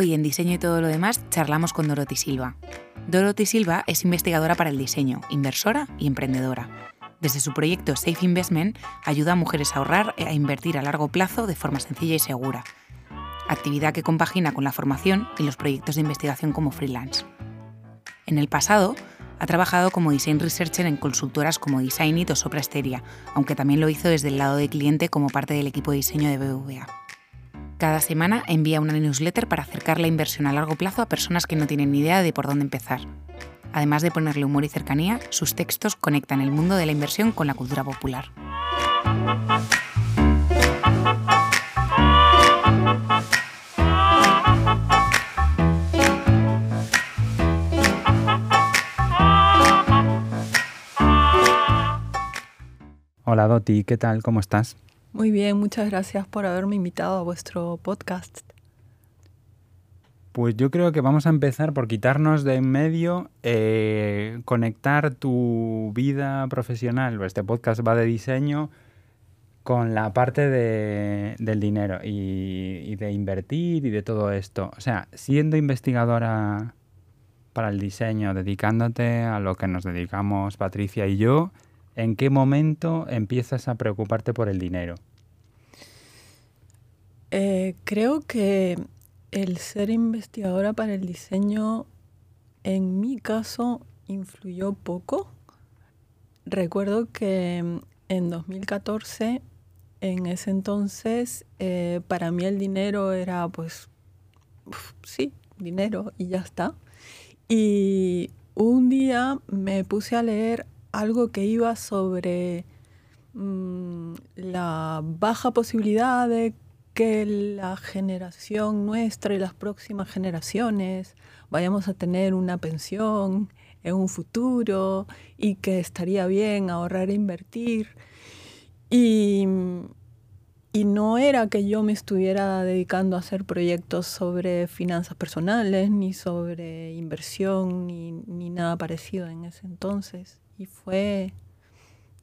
Hoy en Diseño y todo lo demás charlamos con Dorothy Silva. Dorothy Silva es investigadora para el diseño, inversora y emprendedora. Desde su proyecto Safe Investment ayuda a mujeres a ahorrar e a invertir a largo plazo de forma sencilla y segura. Actividad que compagina con la formación y los proyectos de investigación como freelance. En el pasado, ha trabajado como design researcher en consultoras como Designit o Sopra Steria, aunque también lo hizo desde el lado de cliente como parte del equipo de diseño de BBVA. Cada semana envía una newsletter para acercar la inversión a largo plazo a personas que no tienen ni idea de por dónde empezar. Además de ponerle humor y cercanía, sus textos conectan el mundo de la inversión con la cultura popular. Hola Doti, ¿qué tal? ¿Cómo estás? Muy bien, muchas gracias por haberme invitado a vuestro podcast. Pues yo creo que vamos a empezar por quitarnos de en medio, eh, conectar tu vida profesional, este podcast va de diseño, con la parte de, del dinero y, y, de invertir y de todo esto. O sea, siendo investigadora para el diseño, dedicándote a lo que nos dedicamos Patricia y yo, ¿en qué momento empiezas a preocuparte por el dinero? Eh, creo que el ser investigadora para el diseño, en mi caso, influyó poco. Recuerdo que en 2014, en ese entonces, eh, para mí el dinero era, pues, sí, dinero y ya está. Y un día me puse a leer algo que iba sobre mmm, la baja posibilidad de que la generación nuestra y las próximas generaciones vayamos a tener una pensión en un futuro y que estaría bien ahorrar e invertir. Y, y no era que yo me estuviera dedicando a hacer proyectos sobre finanzas personales, ni sobre inversión, ni, ni nada parecido en ese entonces. Y fue,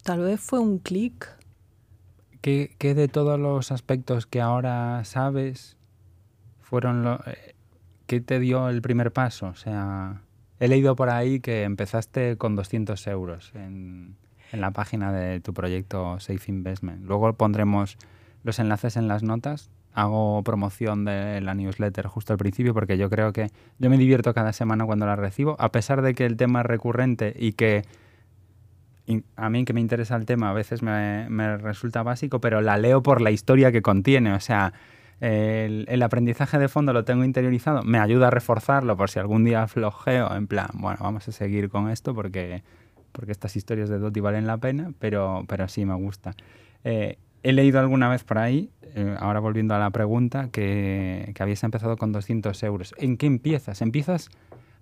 tal vez fue un clic. ¿Qué, ¿Qué, de todos los aspectos que ahora sabes fueron lo, eh, qué te dio el primer paso? O sea, he leído por ahí que empezaste con 200 euros en, en la página de tu proyecto Safe Investment. Luego pondremos los enlaces en las notas. Hago promoción de la newsletter justo al principio porque yo creo que yo me divierto cada semana cuando la recibo, a pesar de que el tema es recurrente y que a mí que me interesa el tema a veces me, me, resulta básico, pero la leo por la historia que contiene. O sea, el, el, aprendizaje de fondo lo tengo interiorizado, me ayuda a reforzarlo por si algún día flojeo, en plan, bueno, vamos a seguir con esto porque, porque estas historias de Doti valen la pena, pero, pero sí me gusta. Eh, he leído alguna vez por ahí, eh, ahora volviendo a la pregunta, que, que habías empezado con 200 euros. ¿En qué empiezas? ¿Empiezas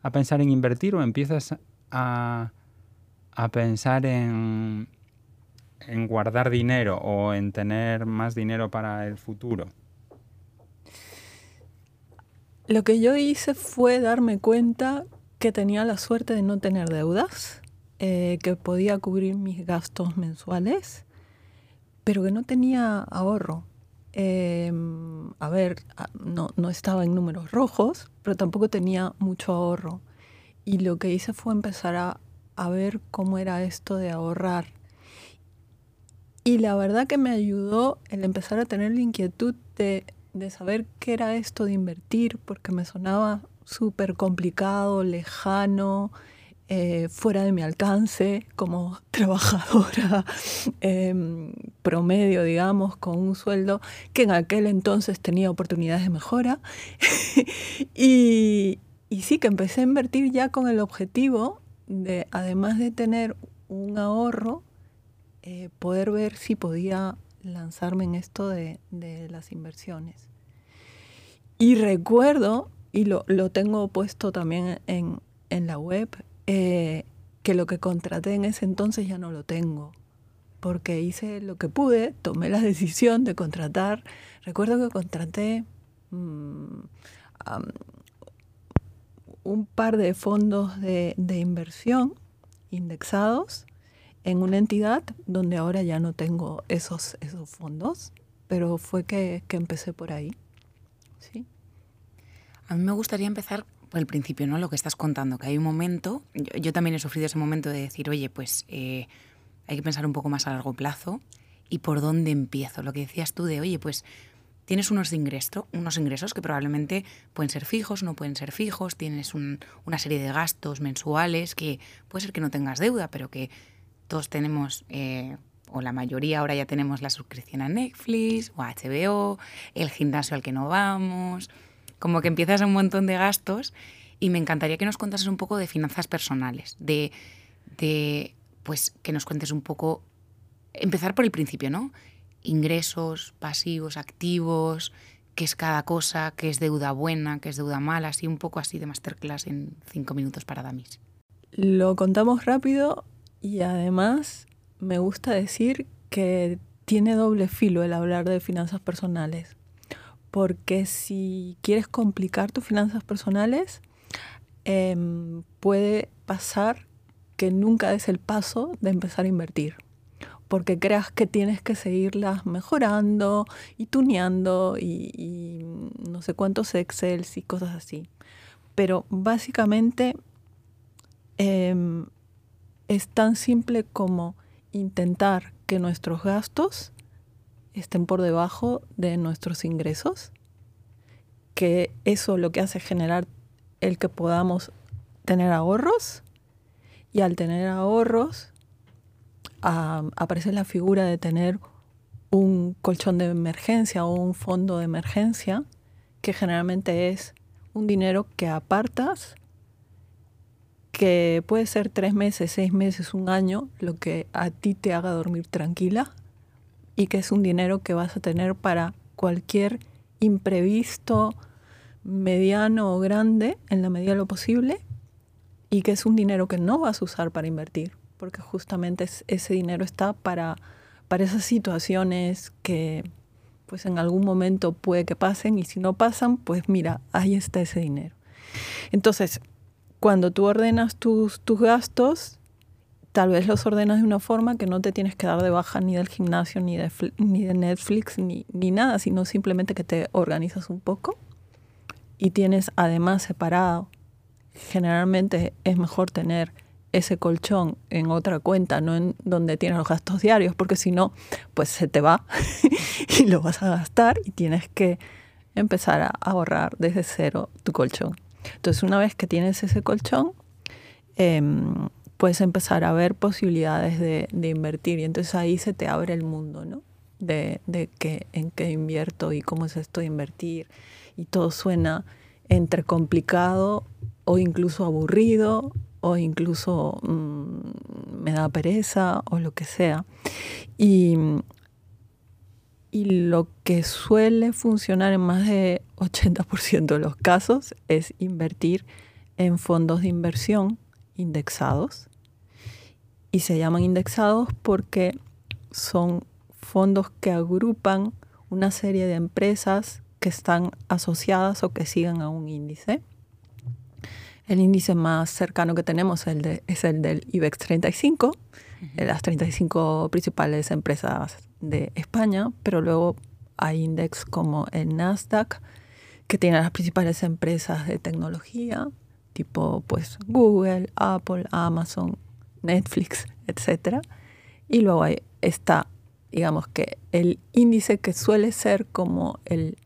a pensar en invertir o empiezas a a pensar en, en guardar dinero o en tener más dinero para el futuro? Lo que yo hice fue darme cuenta que tenía la suerte de no tener deudas, eh, que podía cubrir mis gastos mensuales, pero que no tenía ahorro. Eh, a ver, no, no estaba en números rojos, pero tampoco tenía mucho ahorro. Y lo que hice fue empezar a a ver cómo era esto de ahorrar. Y la verdad que me ayudó el empezar a tener la inquietud de, de saber qué era esto de invertir, porque me sonaba súper complicado, lejano, eh, fuera de mi alcance como trabajadora eh, promedio, digamos, con un sueldo que en aquel entonces tenía oportunidades de mejora. y, y sí que empecé a invertir ya con el objetivo de, además de tener un ahorro, eh, poder ver si podía lanzarme en esto de, de las inversiones. Y recuerdo, y lo, lo tengo puesto también en, en la web, eh, que lo que contraté en ese entonces ya no lo tengo, porque hice lo que pude, tomé la decisión de contratar. Recuerdo que contraté um, un par de fondos de, inversión indexados en una entidad donde ahora ya no tengo esos, esos fondos, pero fue que, que empecé por ahí. ¿sí? A mí me gustaría empezar por el principio, ¿no? Lo que estás contando, que hay un momento, yo, también he sufrido ese momento de decir, oye, pues eh, hay que pensar un poco más a largo plazo y por dónde empiezo. Lo que decías tú de, oye, pues tienes unos, ingresos, unos ingresos que probablemente pueden ser fijos, no pueden ser fijos, tienes una serie de gastos mensuales que puede ser que no tengas deuda, pero que todos tenemos, eh, o la mayoría ahora ya tenemos la suscripción a Netflix o a HBO, el gimnasio al que no vamos, como que empiezas a un montón de gastos y me encantaría que nos contases un poco de finanzas personales, de pues que nos cuentes un poco, empezar por el principio, ¿no? Ingresos, pasivos, activos, qué es cada cosa, qué es deuda buena, qué es deuda mala, así un poco así de masterclass en cinco minutos para Damis. Lo contamos rápido y además me gusta decir que tiene doble filo el hablar de finanzas personales. Porque si quieres complicar tus finanzas personales, em, puede pasar que nunca des el paso de empezar a invertir porque creas que tienes que seguirlas mejorando y tuneando y, no sé cuántos Excel y cosas así. Pero básicamente em, es tan simple como intentar que nuestros gastos estén por debajo de nuestros ingresos, que eso lo que hace es generar el que podamos tener ahorros y al tener ahorros aparece la figura de tener un colchón de emergencia o un fondo de emergencia, que generalmente es un dinero que apartas, que puede ser tres meses, seis meses, un año, lo que a ti te haga dormir tranquila, y que es un dinero que vas a tener para cualquier imprevisto mediano o grande, en la medida de lo posible, y que es un dinero que no vas a usar para invertir porque justamente ese dinero está para, para esas situaciones que pues en algún momento puede que pasen y si no pasan, pues mira, ahí está ese dinero. Entonces, cuando tú ordenas tus, tus gastos, tal vez los ordenas de una forma que no te tienes que dar de baja ni del gimnasio, ni de, ni de Netflix, ni, ni nada, sino simplemente que te organizas un poco y tienes además separado. Generalmente es mejor tener ese colchón en otra cuenta, no en donde tienes los gastos diarios, porque si no, pues se te va y lo vas a gastar y tienes que empezar a ahorrar desde cero tu colchón. Entonces, una vez que tienes ese colchón, em, puedes empezar a ver posibilidades de, invertir y entonces ahí se te abre el mundo, ¿no? De, de que, en qué invierto y cómo es esto de invertir y todo suena entre complicado o incluso aburrido o incluso mm, me da pereza o lo que sea. Y, y lo que suele funcionar en más de 80% de los casos es invertir en fondos de inversión indexados. Y se llaman indexados porque son fondos que agrupan una serie de empresas que están asociadas o que sigan a un índice. El índice más cercano que tenemos es el del IBEX 35, de las 35 principales empresas de España, pero luego hay índices como el Nasdaq, que tiene las principales empresas de tecnología, tipo pues Google, Apple, Amazon, Netflix, etc. Y luego está, digamos que el índice que suele ser como el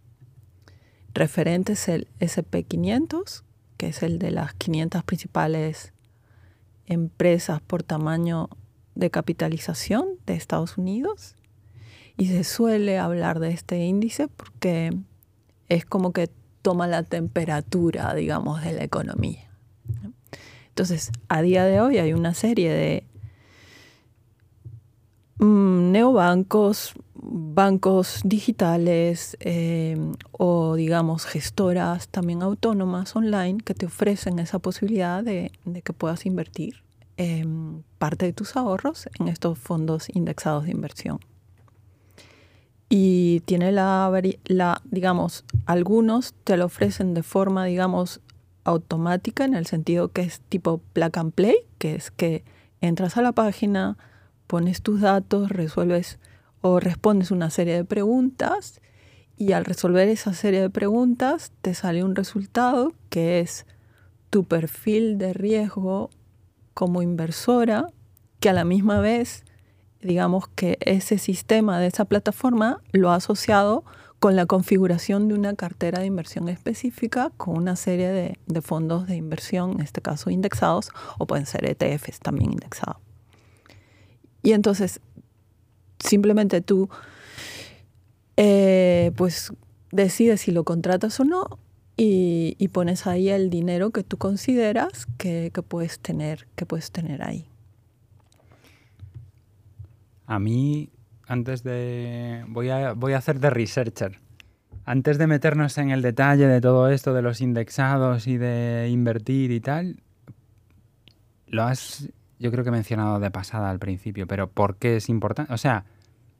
referente es el SP500, que es el de las 500 principales empresas por tamaño de capitalización de Estados Unidos. Y se suele hablar de este índice porque es como que toma la temperatura, digamos, de la economía. Entonces, a día de hoy hay una serie de mm, neobancos, bancos digitales eh, o digamos gestoras también autónomas online que te ofrecen esa posibilidad de, que puedas invertir em, parte de tus ahorros en estos fondos indexados de inversión. Y tiene la, la, digamos, algunos te lo ofrecen de forma, digamos, automática en el sentido que es tipo plug and play, que es que entras a la página, pones tus datos, resuelves o respondes una serie de preguntas y al resolver esa serie de preguntas te sale un resultado que es tu perfil de riesgo como inversora, que a la misma vez, digamos que ese sistema de esa plataforma lo ha asociado con la configuración de una cartera de inversión específica con una serie de, fondos de inversión, en este caso indexados, o pueden ser ETFs también indexados. Y entonces, simplemente tú, eh, pues, decides si lo contratas o no y, pones ahí el dinero que tú consideras que, puedes, tener, que puedes tener ahí. A mí antes de... Voy a, voy a hacer de researcher. Antes de meternos en el detalle de todo esto, de los indexados y de invertir y tal, lo has, yo creo que he mencionado de pasada al principio, pero ¿por qué es importante? O sea,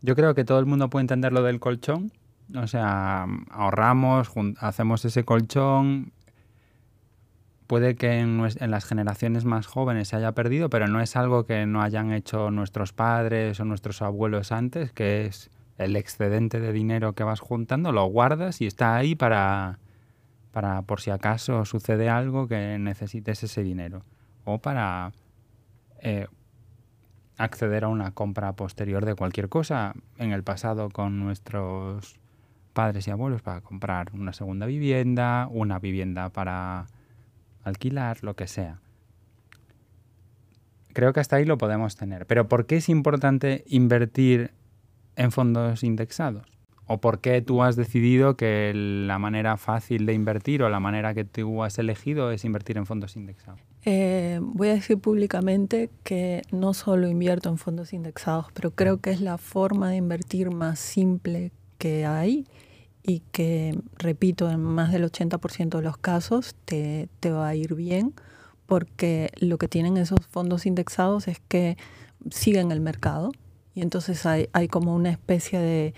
yo creo que todo el mundo puede entender lo del colchón. O sea, ahorramos, hacemos ese colchón, puede que en, las generaciones más jóvenes se haya perdido, pero no es algo que no hayan hecho nuestros padres o nuestros abuelos antes, que es el excedente de dinero que vas juntando, lo guardas y está ahí para, para por si acaso sucede algo que necesites ese dinero. O para eh, acceder a una compra posterior de cualquier cosa en el pasado con nuestros padres y abuelos para comprar una segunda vivienda, una vivienda para alquilar, lo que sea. Creo que hasta ahí lo podemos tener. Pero ¿por qué es importante invertir en fondos indexados? ¿O por qué tú has decidido que la manera fácil de invertir o la manera que tú has elegido es invertir en fondos indexados? Eh, voy a decir públicamente que no solo invierto en fondos indexados, pero creo que es la forma de invertir más simple que hay y que, repito, en más del 80% de los casos te, va a ir bien porque lo que tienen esos fondos indexados es que siguen el mercado y entonces hay, hay como una especie de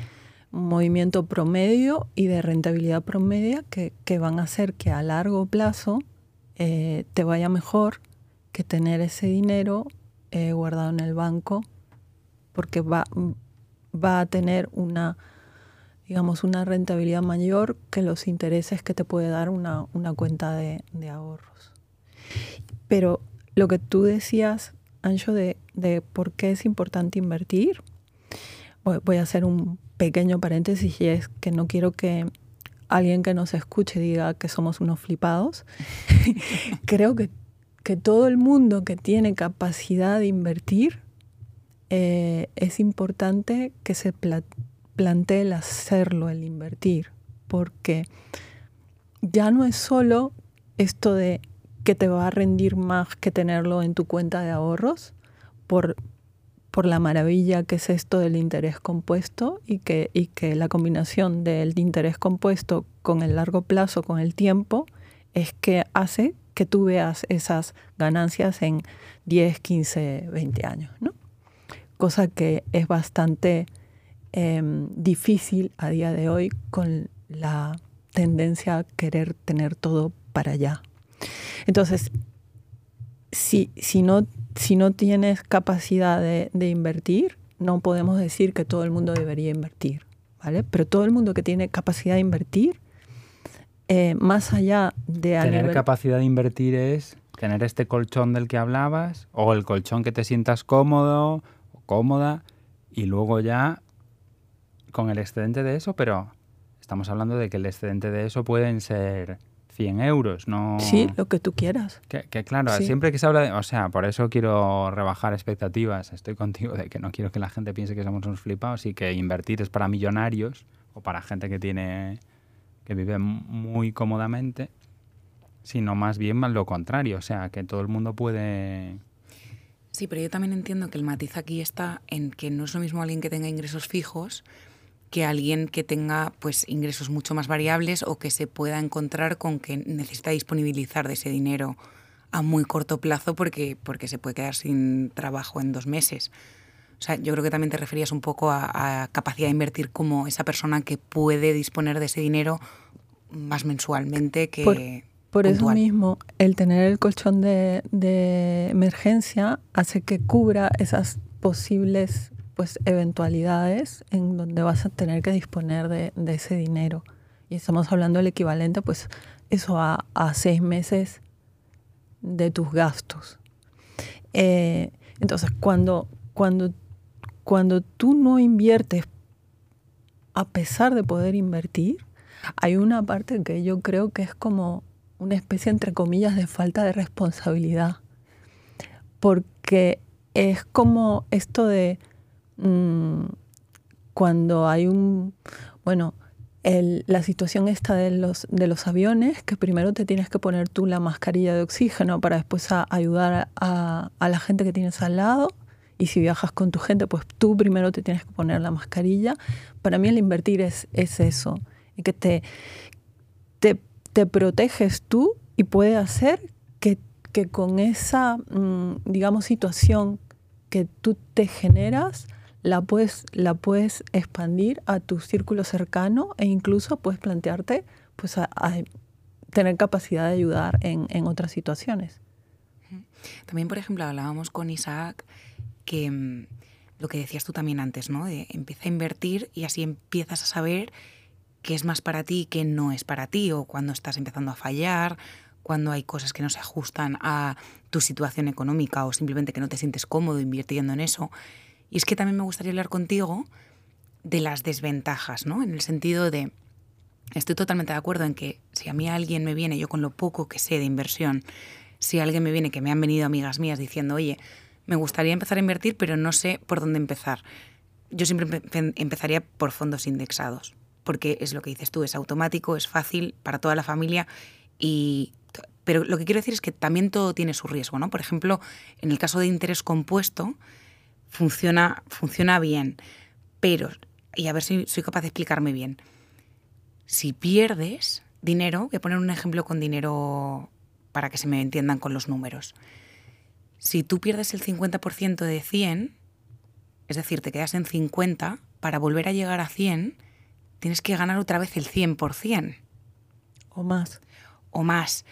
movimiento promedio y de rentabilidad promedia que, van a hacer que a largo plazo eh, te vaya mejor que tener ese dinero eh, guardado en el banco porque va, va a tener una digamos, una rentabilidad mayor que los intereses que te puede dar una, cuenta de, ahorros. Pero lo que tú decías, Ancho, de, por qué es importante invertir, voy, a hacer un pequeño paréntesis y es que no quiero que alguien que nos escuche diga que somos unos flipados. Creo que, todo el mundo que tiene capacidad de invertir eh, es importante que se, plantea el hacerlo, el invertir, porque ya no es solo esto de que te va a rendir más que tenerlo en tu cuenta de ahorros por, por la maravilla que es esto del interés compuesto y que, y que la combinación del interés compuesto con el largo plazo, con el tiempo, es que hace que tú veas esas ganancias en 10, 15, 20 años, ¿no? Cosa que es bastante Em, difícil a día de hoy con la tendencia a querer tener todo para allá. Entonces, si, si, no, si no tienes capacidad de, invertir, no podemos decir que todo el mundo debería invertir, ¿vale? Pero todo el mundo que tiene capacidad de invertir, eh, más allá de... Tener capacidad de invertir es tener este colchón del que hablabas, o el colchón que te sientas cómodo o cómoda, y luego ya con el excedente de eso, pero estamos hablando de que el excedente de eso pueden ser 100 euros, ¿no? Sí, lo que tú quieras. Que, claro, siempre que se habla de... O sea, por eso quiero rebajar expectativas. Estoy contigo de que no quiero que la gente piense que somos unos flipados y que invertir es para millonarios o para gente que tiene... que vive muy cómodamente, sino más bien más lo contrario. O sea, que todo el mundo puede... Sí, pero yo también entiendo que el matiz aquí está en que no es lo mismo alguien que tenga ingresos fijos que alguien que tenga pues ingresos mucho más variables o que se pueda encontrar con que necesita disponibilizar de ese dinero a muy corto plazo porque, porque se puede quedar sin trabajo en dos meses. O sea, yo creo que también te referías un poco a, capacidad de invertir como esa persona que puede disponer de ese dinero más mensualmente que... Por, por eso mismo, el tener el colchón de, de emergencia hace que cubra esas posibles pues eventualidades en donde vas a tener que disponer de, ese dinero. Y estamos hablando del equivalente, pues eso a, seis meses de tus gastos. Eh, entonces, cuando, cuando, cuando tú no inviertes a pesar de poder invertir, hay una parte que yo creo que es como una especie, entre comillas, de falta de responsabilidad. Porque es como esto de mm, cuando hay un, bueno, la situación esta de los, de los aviones, que primero te tienes que poner tú la mascarilla de oxígeno para después ayudar a, la gente que tienes al lado. Y si viajas con tu gente, pues tú primero te tienes que poner la mascarilla. Para mí el invertir es, es eso, que te, te, proteges tú y puede hacer que, que con esa, mm, digamos, situación que tú te generas, la puedes, la puedes expandir a tu círculo cercano e incluso puedes plantearte pues, tener capacidad de ayudar en, en, otras situaciones. También, por ejemplo, hablábamos con Isaac que mm, lo que decías tú también antes, ¿no? De empieza a invertir y así empiezas a saber qué es más para ti y qué no es para ti, o cuando estás empezando a fallar, cuando hay cosas que no se ajustan a tu situación económica o simplemente que no te sientes cómodo invirtiendo en eso. Y es que también me gustaría hablar contigo de las desventajas, ¿no? En el sentido de, estoy totalmente de acuerdo en que si a mí alguien me viene, yo con lo poco que sé de inversión, si alguien me viene, que me han venido amigas mías diciendo, oye, me gustaría empezar a invertir, pero no sé por dónde empezar. Yo siempre empezaría por fondos indexados, porque es lo que dices tú, es automático, es fácil para toda la familia y pero lo que quiero decir es que también todo tiene su riesgo, ¿no? Por ejemplo, en el caso de interés compuesto, funciona, funciona bien, pero, y a ver si soy capaz de explicarme bien, si pierdes dinero, voy a poner un ejemplo con dinero para que se me entiendan con los números. Si tú pierdes el 50% de 100, es decir, te quedas en 50, para volver a llegar a 100, tienes que ganar otra vez el 100%. O más. O más.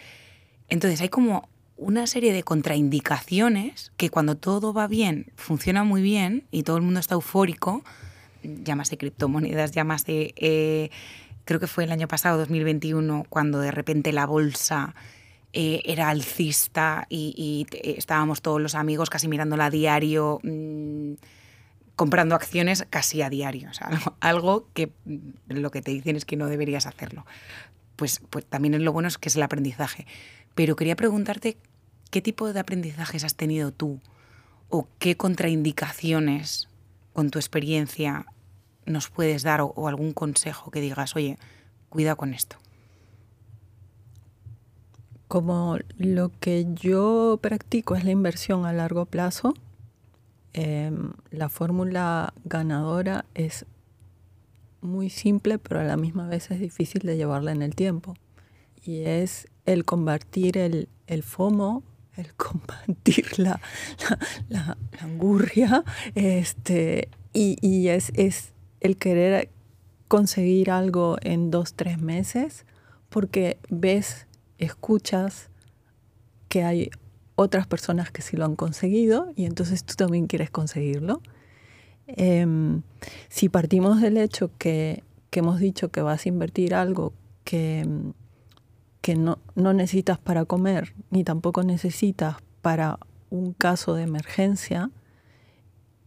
Entonces hay como una serie de contraindicaciones que cuando todo va bien, funciona muy bien y todo el mundo está eufórico, llámase criptomonedas, llámase, eh, creo que fue el año pasado, 2021, cuando de repente la bolsa eh, era alcista y, estábamos todos los amigos casi mirándola a diario. Mm, comprando acciones casi a diario, o sea, algo que lo que te dicen es que no deberías hacerlo. Pues, pues también lo bueno es que es el aprendizaje. Pero quería preguntarte qué tipo de aprendizajes has tenido tú o qué contraindicaciones con tu experiencia nos puedes dar o, algún consejo que digas, oye, cuida con esto. Como lo que yo practico es la inversión a largo plazo, em, la fórmula ganadora es muy simple, pero a la misma vez es difícil de llevarla en el tiempo. Y es el combatir el, FOMO, el combatir la, la, angurria, este, y, es, es, el querer conseguir algo en dos, tres meses, porque ves, escuchas que hay otras personas que sí lo han conseguido y entonces tú también quieres conseguirlo. Em, si partimos del hecho que, que, hemos dicho que vas a invertir algo que, que no, no necesitas para comer, ni tampoco necesitas para un caso de emergencia,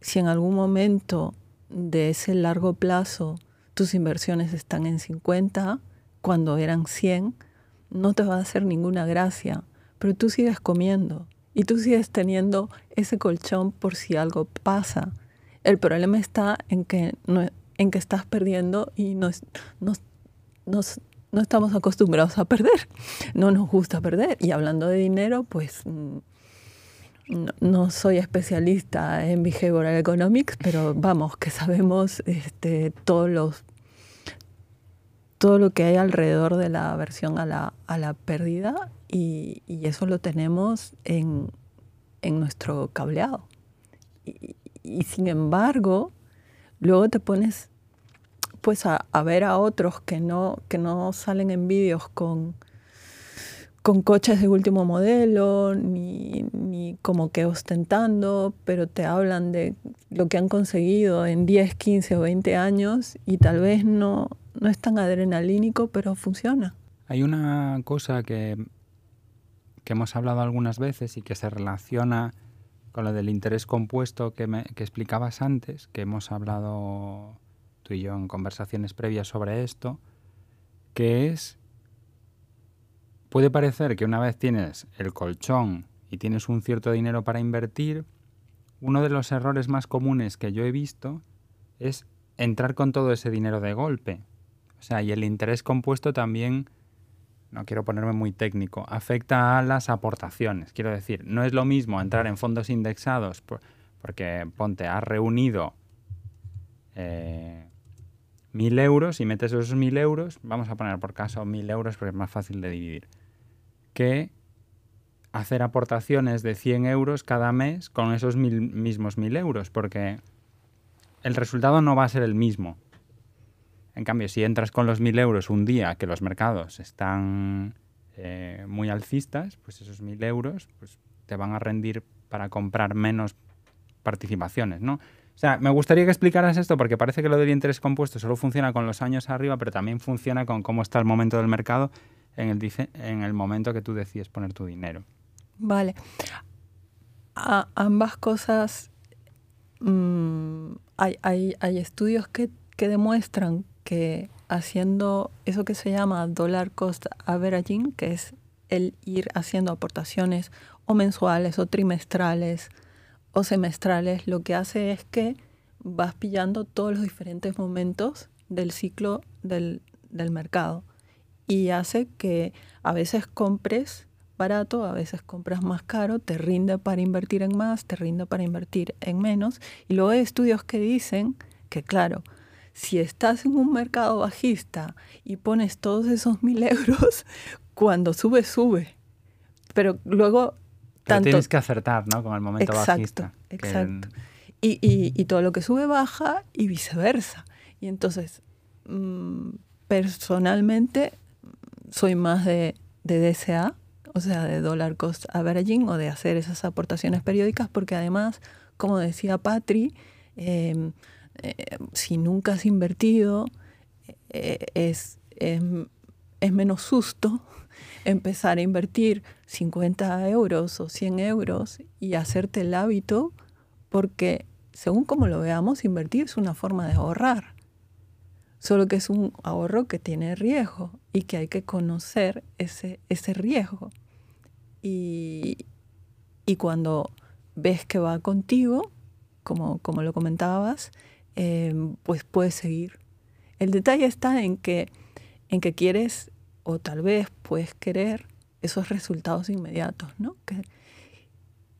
si en algún momento de ese largo plazo tus inversiones están en 50, cuando eran 100, no te va a hacer ninguna gracia, pero tú sigues comiendo y tú sigues teniendo ese colchón por si algo pasa. El problema está en que, en que estás perdiendo y no, no, no, no estamos acostumbrados a perder, no nos gusta perder. Y hablando de dinero, pues mm, no, soy especialista en behavioral economics, pero vamos, que sabemos este, todos todo lo que hay alrededor de la aversión a la, a la pérdida y, eso lo tenemos en, nuestro cableado. y sin embargo, luego te pones pues a, ver a otros que no, que no salen en vídeos con, con coches de último modelo, ni, y como que ostentando, pero te hablan de lo que han conseguido en 10, 15 o 20 años y tal vez no, no es tan adrenalínico, pero funciona. Hay una cosa que, que hemos hablado algunas veces y que se relaciona con lo del interés compuesto que, me, que explicabas antes, que hemos hablado tú y yo en conversaciones previas sobre esto, que es, puede parecer que una vez tienes el colchón y tienes un cierto dinero para invertir, uno de los errores más comunes que yo he visto es entrar con todo ese dinero de golpe. O sea, y el interés compuesto también, no quiero ponerme muy técnico, afecta a las aportaciones. Quiero decir, no es lo mismo entrar en fondos indexados porque, ponte, has reunido eh, mil euros y metes esos mil euros, vamos a poner por caso mil euros porque es más fácil de dividir, que hacer aportaciones de 100 euros cada mes con esos mismos 1000 euros, porque el resultado no va a ser el mismo. En cambio, si entras con los 1000 euros un día que los mercados están eh, muy alcistas, pues esos 1000 euros pues, te van a rendir para comprar menos participaciones, ¿no? O sea, me gustaría que explicaras esto porque parece que lo del interés compuesto solo funciona con los años arriba, pero también funciona con cómo está el momento del mercado en el, en el momento que tú decides poner tu dinero. Vale. ambas cosas, mm, hay, hay, hay, estudios que, que, demuestran que haciendo eso que se llama dollar cost averaging, que es el ir haciendo aportaciones o mensuales o trimestrales o semestrales, lo que hace es que vas pillando todos los diferentes momentos del ciclo del, del mercado y hace que a veces compres barato, a veces compras más caro, te rinde para invertir en más, te rinde para invertir en menos. Y luego hay estudios que dicen que, claro, si estás en un mercado bajista y pones todos esos mil euros, cuando sube, sube. Pero luego... tanto... tienes que acertar, ¿no? Con el momento bajista. Exacto. Y, y, y, todo lo que sube baja y viceversa. Y entonces, mmm, personalmente, soy más de, de DCA, o sea, de dollar cost averaging o de hacer esas aportaciones periódicas, porque además, como decía Patri, em, eh, si nunca has invertido, eh, es, es, menos susto empezar a invertir 50 euros o 100 euros y hacerte el hábito, porque según como lo veamos, invertir es una forma de ahorrar. Solo que es un ahorro que tiene riesgo y que hay que conocer ese, ese riesgo. Y, cuando ves que va contigo, como, como lo comentabas, em, pues puedes seguir. El detalle está en que, en que quieres o tal vez puedes querer esos resultados inmediatos, ¿no? Que,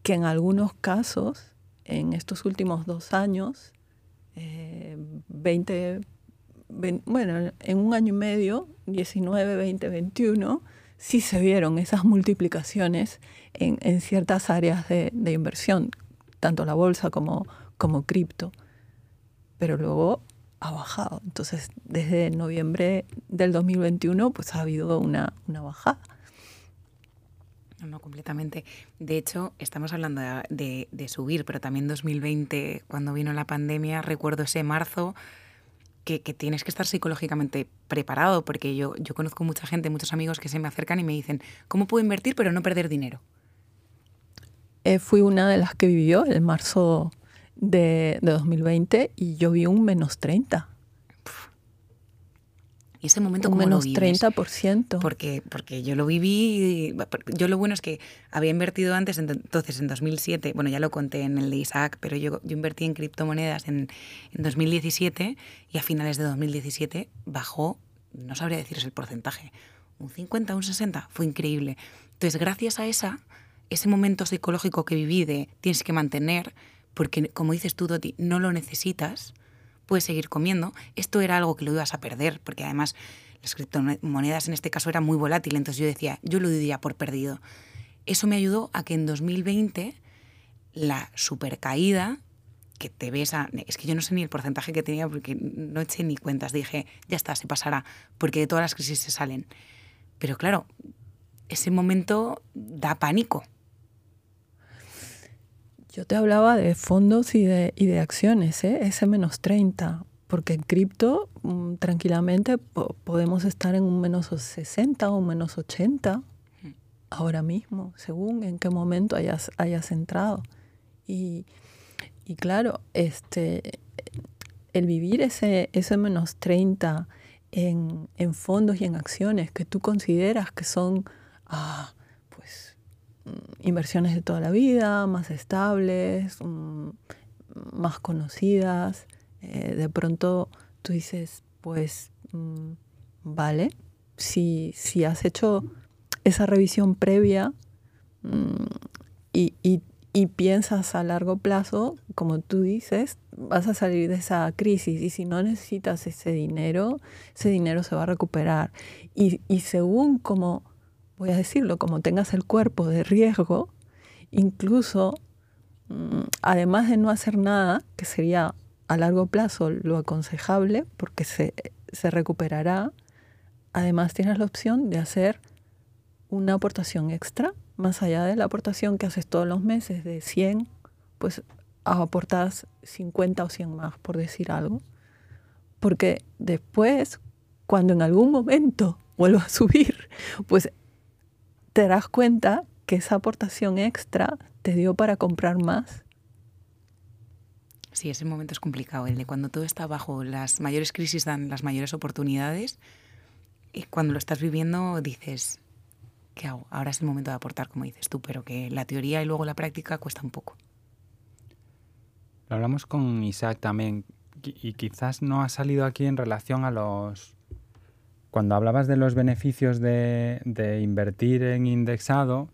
que en algunos casos, en estos últimos dos años, 20, eh, bueno, en un año y medio, 19, 20, 21, sí se vieron esas multiplicaciones en, en ciertas áreas de, de, inversión, tanto la bolsa como, como cripto. Pero luego ha bajado. Entonces, desde noviembre del 2021, pues ha habido una, una bajada. No, completamente. De hecho, estamos hablando de, de, subir, pero también 2020, cuando vino la pandemia, recuerdo ese marzo que, tienes que estar psicológicamente preparado, porque yo, yo conozco mucha gente, muchos amigos que se me acercan y me dicen, ¿cómo puedo invertir pero no perder dinero? Eh, fui una de las que vivió el marzo de, de 2020 y yo vi un menos 30. ¿Y ese momento como menos lo 30%. Porque, porque yo lo viví, yo lo bueno es que había invertido antes, entonces en 2007, bueno, ya lo conté en el de Isaac, pero yo, yo invertí en criptomonedas en, en 2017 y a finales de 2017 bajó, no sabría deciros el porcentaje, un 50, un 60, fue increíble. Entonces, gracias a esa, ese momento psicológico que viví de tienes que mantener, porque como dices tú, Doti, no lo necesitas, puedes seguir comiendo. Esto era algo que lo ibas a perder, porque además las criptomonedas en este caso eran muy volátiles, entonces yo decía, yo lo diría por perdido. Eso me ayudó a que en 2020 la supercaída que te ves a, es que yo no sé ni el porcentaje que tenía porque no eché ni cuentas, dije, ya está, se pasará, porque de todas las crisis se salen. Pero claro, ese momento da pánico. Yo te hablaba de fondos y de, y de acciones, ¿eh? ese menos 30, porque en cripto mm, tranquilamente podemos estar en un menos 60 o un menos 80 ahora mismo, según en qué momento hayas, hayas entrado. Y, y claro, este, el vivir ese, ese menos 30 en, en, fondos y en acciones que tú consideras que son ah, inversiones de toda la vida, más estables, mm, más conocidas, eh, de pronto tú dices, pues, mm, vale, si, si has hecho esa revisión previa y, y, y piensas a largo plazo, como tú dices, vas a salir de esa crisis y si no necesitas ese dinero, ese dinero se va a recuperar. Y, y según como, voy a decirlo, como tengas el cuerpo de riesgo, incluso, mm, además de no hacer nada, que sería a largo plazo lo aconsejable, porque se, se recuperará, además tienes la opción de hacer una aportación extra más allá de la aportación que haces todos los meses de 100, pues aportas 50 o 100 más, por decir algo. Porque después, cuando en algún momento vuelva a subir, pues te darás cuenta que esa aportación extra te dio para comprar más. Sí, ese momento es complicado, el de cuando todo está bajo, las mayores crisis dan las mayores oportunidades y cuando lo estás viviendo dices, ¿qué hago? Ahora es el momento de aportar, como dices tú, pero que la teoría y luego la práctica cuesta un poco. Lo hablamos con Isaac también, y quizás no ha salido aquí en relación a los... Cuando hablabas de los beneficios de, invertir en indexado,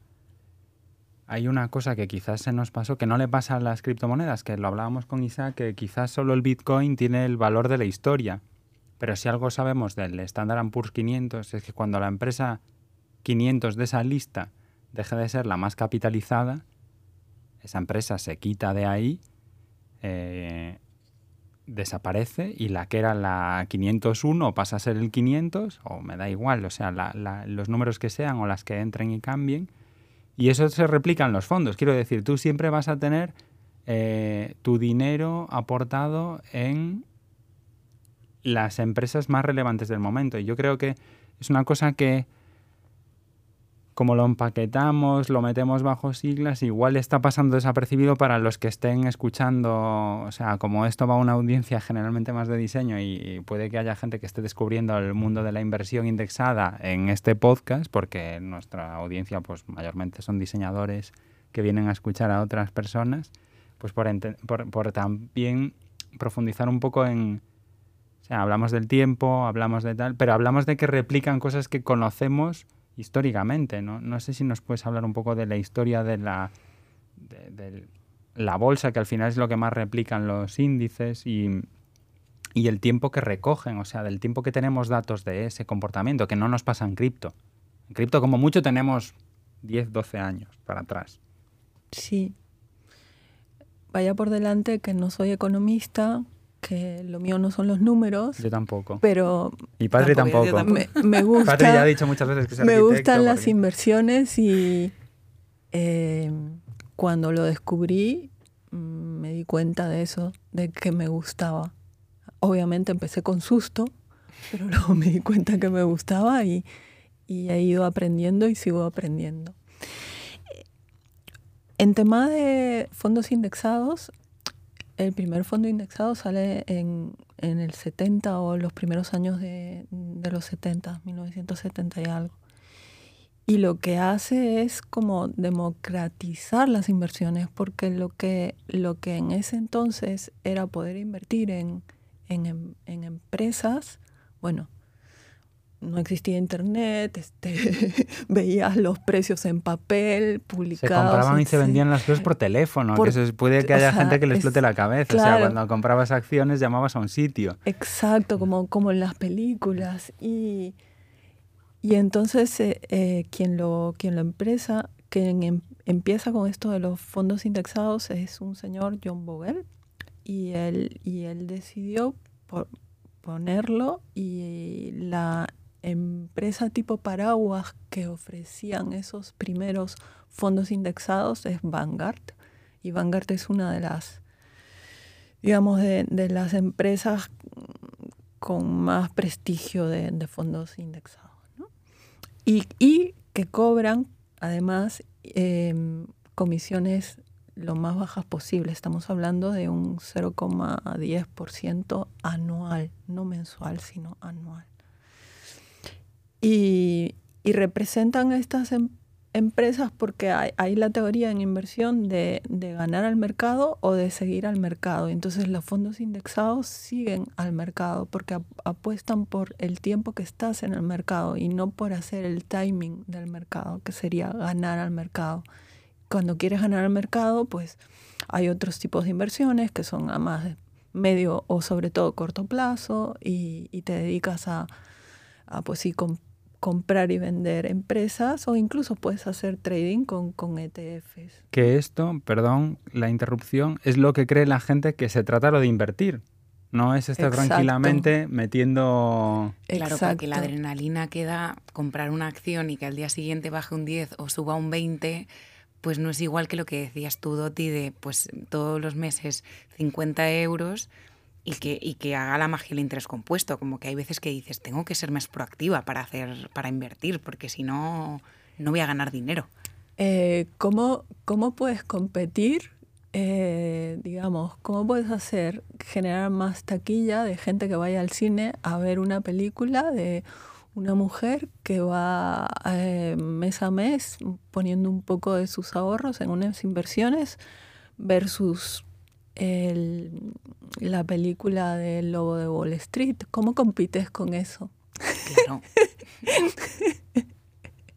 hay una cosa que quizás se nos pasó, que no le pasa a las criptomonedas, que lo hablábamos con Isaac, que quizás solo el Bitcoin tiene el valor de la historia. Pero si algo sabemos del Standard Poor's 500 es que cuando la empresa 500 de esa lista deje de ser la más capitalizada, esa empresa se quita de ahí, eh, desaparece y la que era la 501 pasa a ser el 500, o me da igual, o sea, los números que sean o las que entren y cambien. Y eso se replica en los fondos. Quiero decir, tú siempre vas a tener eh, tu dinero aportado en las empresas más relevantes del momento. Y yo creo que es una cosa que como lo empaquetamos, lo metemos bajo siglas, igual está pasando desapercibido para los que estén escuchando, o sea, como esto va a una audiencia generalmente más de diseño y, puede que haya gente que esté descubriendo el mundo de la inversión indexada en este podcast, porque nuestra audiencia pues mayormente son diseñadores que vienen a escuchar a otras personas, pues por, por también profundizar un poco en, o sea, hablamos del tiempo, hablamos de tal, pero hablamos de que replican cosas que conocemos históricamente. ¿no? no sé si nos puedes hablar un poco de la historia de la, de, la bolsa, que al final es lo que más replican los índices, y, y, el tiempo que recogen, o sea, del tiempo que tenemos datos de ese comportamiento, que no nos pasa en cripto. En cripto como mucho tenemos 10, 12 años para atrás. Sí. Vaya por delante que no soy economista, que lo mío no son los números. Yo tampoco. Pero. Mi padre tampoco. Me, gusta. padre ya ha dicho muchas veces que es Me gustan las inversiones y eh, cuando lo descubrí mm, me di cuenta de eso, de que me gustaba. Obviamente empecé con susto, pero luego me di cuenta que me gustaba y, y he ido aprendiendo y sigo aprendiendo. En tema de fondos indexados, el primer fondo indexado sale en, el 70 o los primeros años de, los 70, 1970 y algo. Y lo que hace es como democratizar las inversiones, porque lo que, lo que en ese entonces era poder invertir en, en, en empresas, bueno, no existía internet, este, veías los precios en papel, publicados. Se compraban y se vendían las cosas por teléfono, que se puede que haya gente que le explote la cabeza. O sea, cuando comprabas acciones llamabas a un sitio. Exacto, como, como en las películas. Y, y entonces eh, eh, quien, lo, quien lo empresa, quien em, empieza con esto de los fondos indexados es un señor John Bogle. Y él, y él decidió por ponerlo y la empresa tipo paraguas que ofrecían esos primeros fondos indexados es Vanguard y Vanguard es una de las, digamos, de, las empresas con más prestigio de, fondos indexados. Y, y, que cobran, además, em, comisiones lo más bajas posible. Estamos hablando de un 0,10% anual, no mensual, sino anual. Y, y representan estas em, empresas porque hay, la teoría en inversión de, de, ganar al mercado o de seguir al mercado. Entonces los fondos indexados siguen al mercado porque apuestan por el tiempo que estás en el mercado y no por hacer el timing del mercado, que sería ganar al mercado. Cuando quieres ganar al mercado, pues hay otros tipos de inversiones que son a más medio o sobre todo corto plazo y, y te dedicas a, a pues sí, comprar y vender empresas o incluso puedes hacer trading con, con ETFs. Que esto, perdón, la interrupción, es lo que cree la gente que se trata lo de invertir. No es estar tranquilamente metiendo... Claro, porque la adrenalina que da comprar una acción y que al día siguiente baje un 10 o suba un 20, pues no es igual que lo que decías tú, Doti, de pues todos los meses 50 euros y que, y que haga la magia el interés compuesto. Como que hay veces que dices, tengo que ser más proactiva para, hacer, para invertir, porque si no, no voy a ganar dinero. Eh, ¿cómo, ¿Cómo puedes competir? Eh, digamos, ¿cómo puedes hacer generar más taquilla de gente que vaya al cine a ver una película de una mujer que va eh, mes a mes poniendo un poco de sus ahorros en unas inversiones versus el, la película del Lobo de Wall Street. ¿Cómo compites con eso? Claro.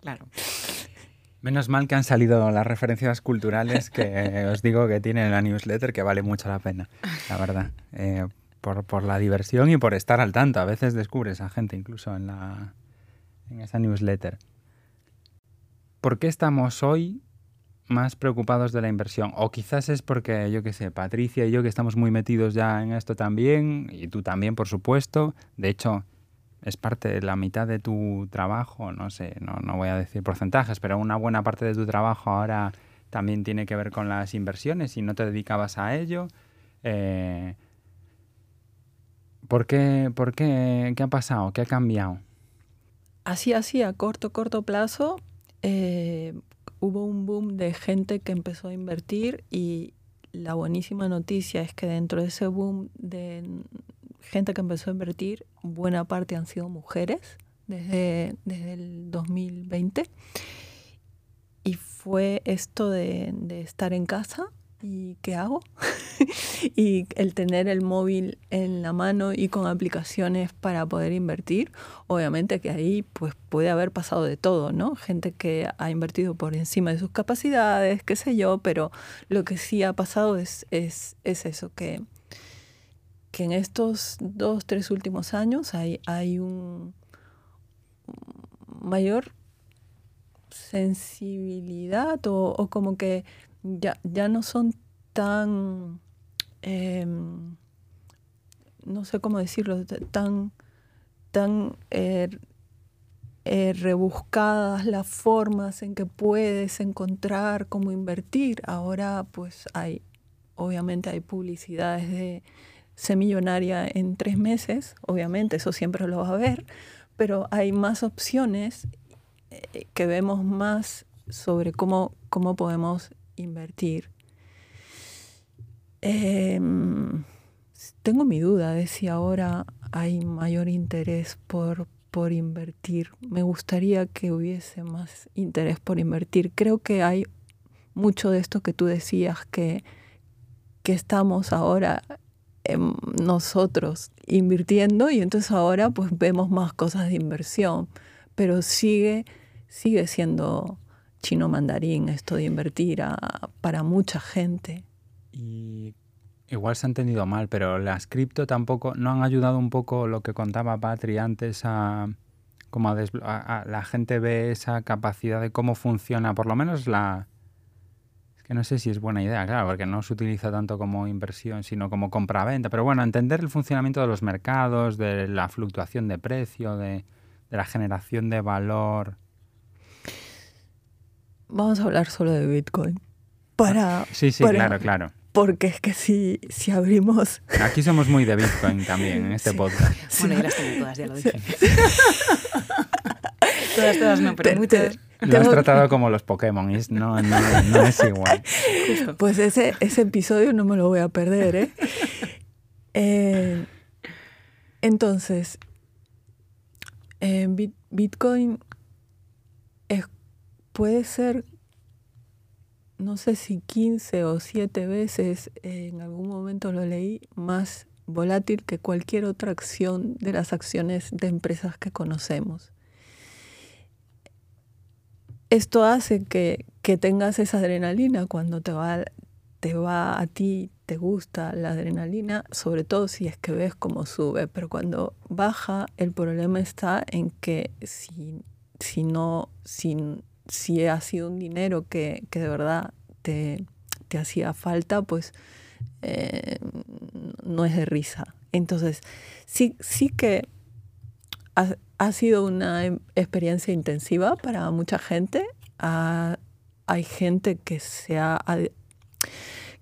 claro. Menos mal que han salido las referencias culturales que os digo que tiene la newsletter, que vale mucho la pena, la verdad. Eh, por, por, la diversión y por estar al tanto. A veces descubres a gente incluso en, la, en esa newsletter. ¿Por qué estamos hoy más preocupados de la inversión. O quizás es porque, yo qué sé, Patricia y yo que estamos muy metidos ya en esto también, y tú también, por supuesto. De hecho, es parte de la mitad de tu trabajo, no sé, no, no voy a decir porcentajes, pero una buena parte de tu trabajo ahora también tiene que ver con las inversiones y no te dedicabas a ello. Eh, ¿Por qué? ¿Por qué? ¿Qué ha pasado? ¿Qué ha cambiado? Así, así, a corto, corto plazo, eh, hubo un boom de gente que empezó a invertir y la buenísima noticia es que dentro de ese boom de gente que empezó a invertir, buena parte han sido mujeres desde, desde el 2020. Y fue esto de, de estar en casa ¿y qué hago? y el tener el móvil en la mano y con aplicaciones para poder invertir, obviamente que ahí pues puede haber pasado de todo, ¿no? Gente que ha invertido por encima de sus capacidades, qué sé yo, pero lo que sí ha pasado es, es, es eso, que, que en estos dos, tres últimos años hay, hay un mayor sensibilidad o, o como que ya, ya no son tan, em, no sé cómo decirlo, tan, tan eh, eh, rebuscadas las formas en que puedes encontrar cómo invertir. Ahora pues hay, obviamente hay publicidades de semillonaria en tres meses, obviamente eso siempre lo va a ver, pero hay más opciones eh, que vemos más sobre cómo, cómo podemos invertir. Em, tengo mi duda de si ahora hay mayor interés por, por invertir. Me gustaría que hubiese más interés por invertir. Creo que hay mucho de esto que tú decías que, que estamos ahora nosotros invirtiendo y entonces ahora pues vemos más cosas de inversión, pero sigue, sigue siendo chino mandarín, esto de invertir para mucha gente. Y igual se ha entendido mal, pero las cripto tampoco no han ayudado un poco lo que contaba Patri antes a como a, la gente ve esa capacidad de cómo funciona, por lo menos la es que no sé si es buena idea, claro, porque no se utiliza tanto como inversión, sino como compra-venta, pero bueno, entender el funcionamiento de los mercados, de la fluctuación de precio, de, de la generación de valor Vamos a hablar solo de Bitcoin. para... Sí, sí, para- claro, claro. Porque es que si, si abrimos... Aquí somos muy de Bitcoin también en este Sí. podcast. Bueno, yo las tengo todas, ya lo dije. todas, todas no, pero Te- muchas. te- Lo has tratado como los Pokémon y no, no, no es igual. Justo. Pues ese, ese episodio no me lo voy a perder, ¿eh? Eh, entonces, eh, Bit- Bitcoin es, puede ser, no sé si 15 o 7 veces, en algún momento lo leí, más volátil que cualquier otra acción de las acciones de empresas que conocemos. Esto hace que, que tengas esa adrenalina cuando te va, te va a ti, te gusta la adrenalina, sobre todo si es que ves cómo sube, pero cuando baja el problema está en que si, si no, si, si ha sido un dinero que, que de verdad te, te hacía falta, pues eh, no es de risa. Entonces, sí, sí que ha, ha sido una em- experiencia intensiva para mucha gente. Hay gente que se ha,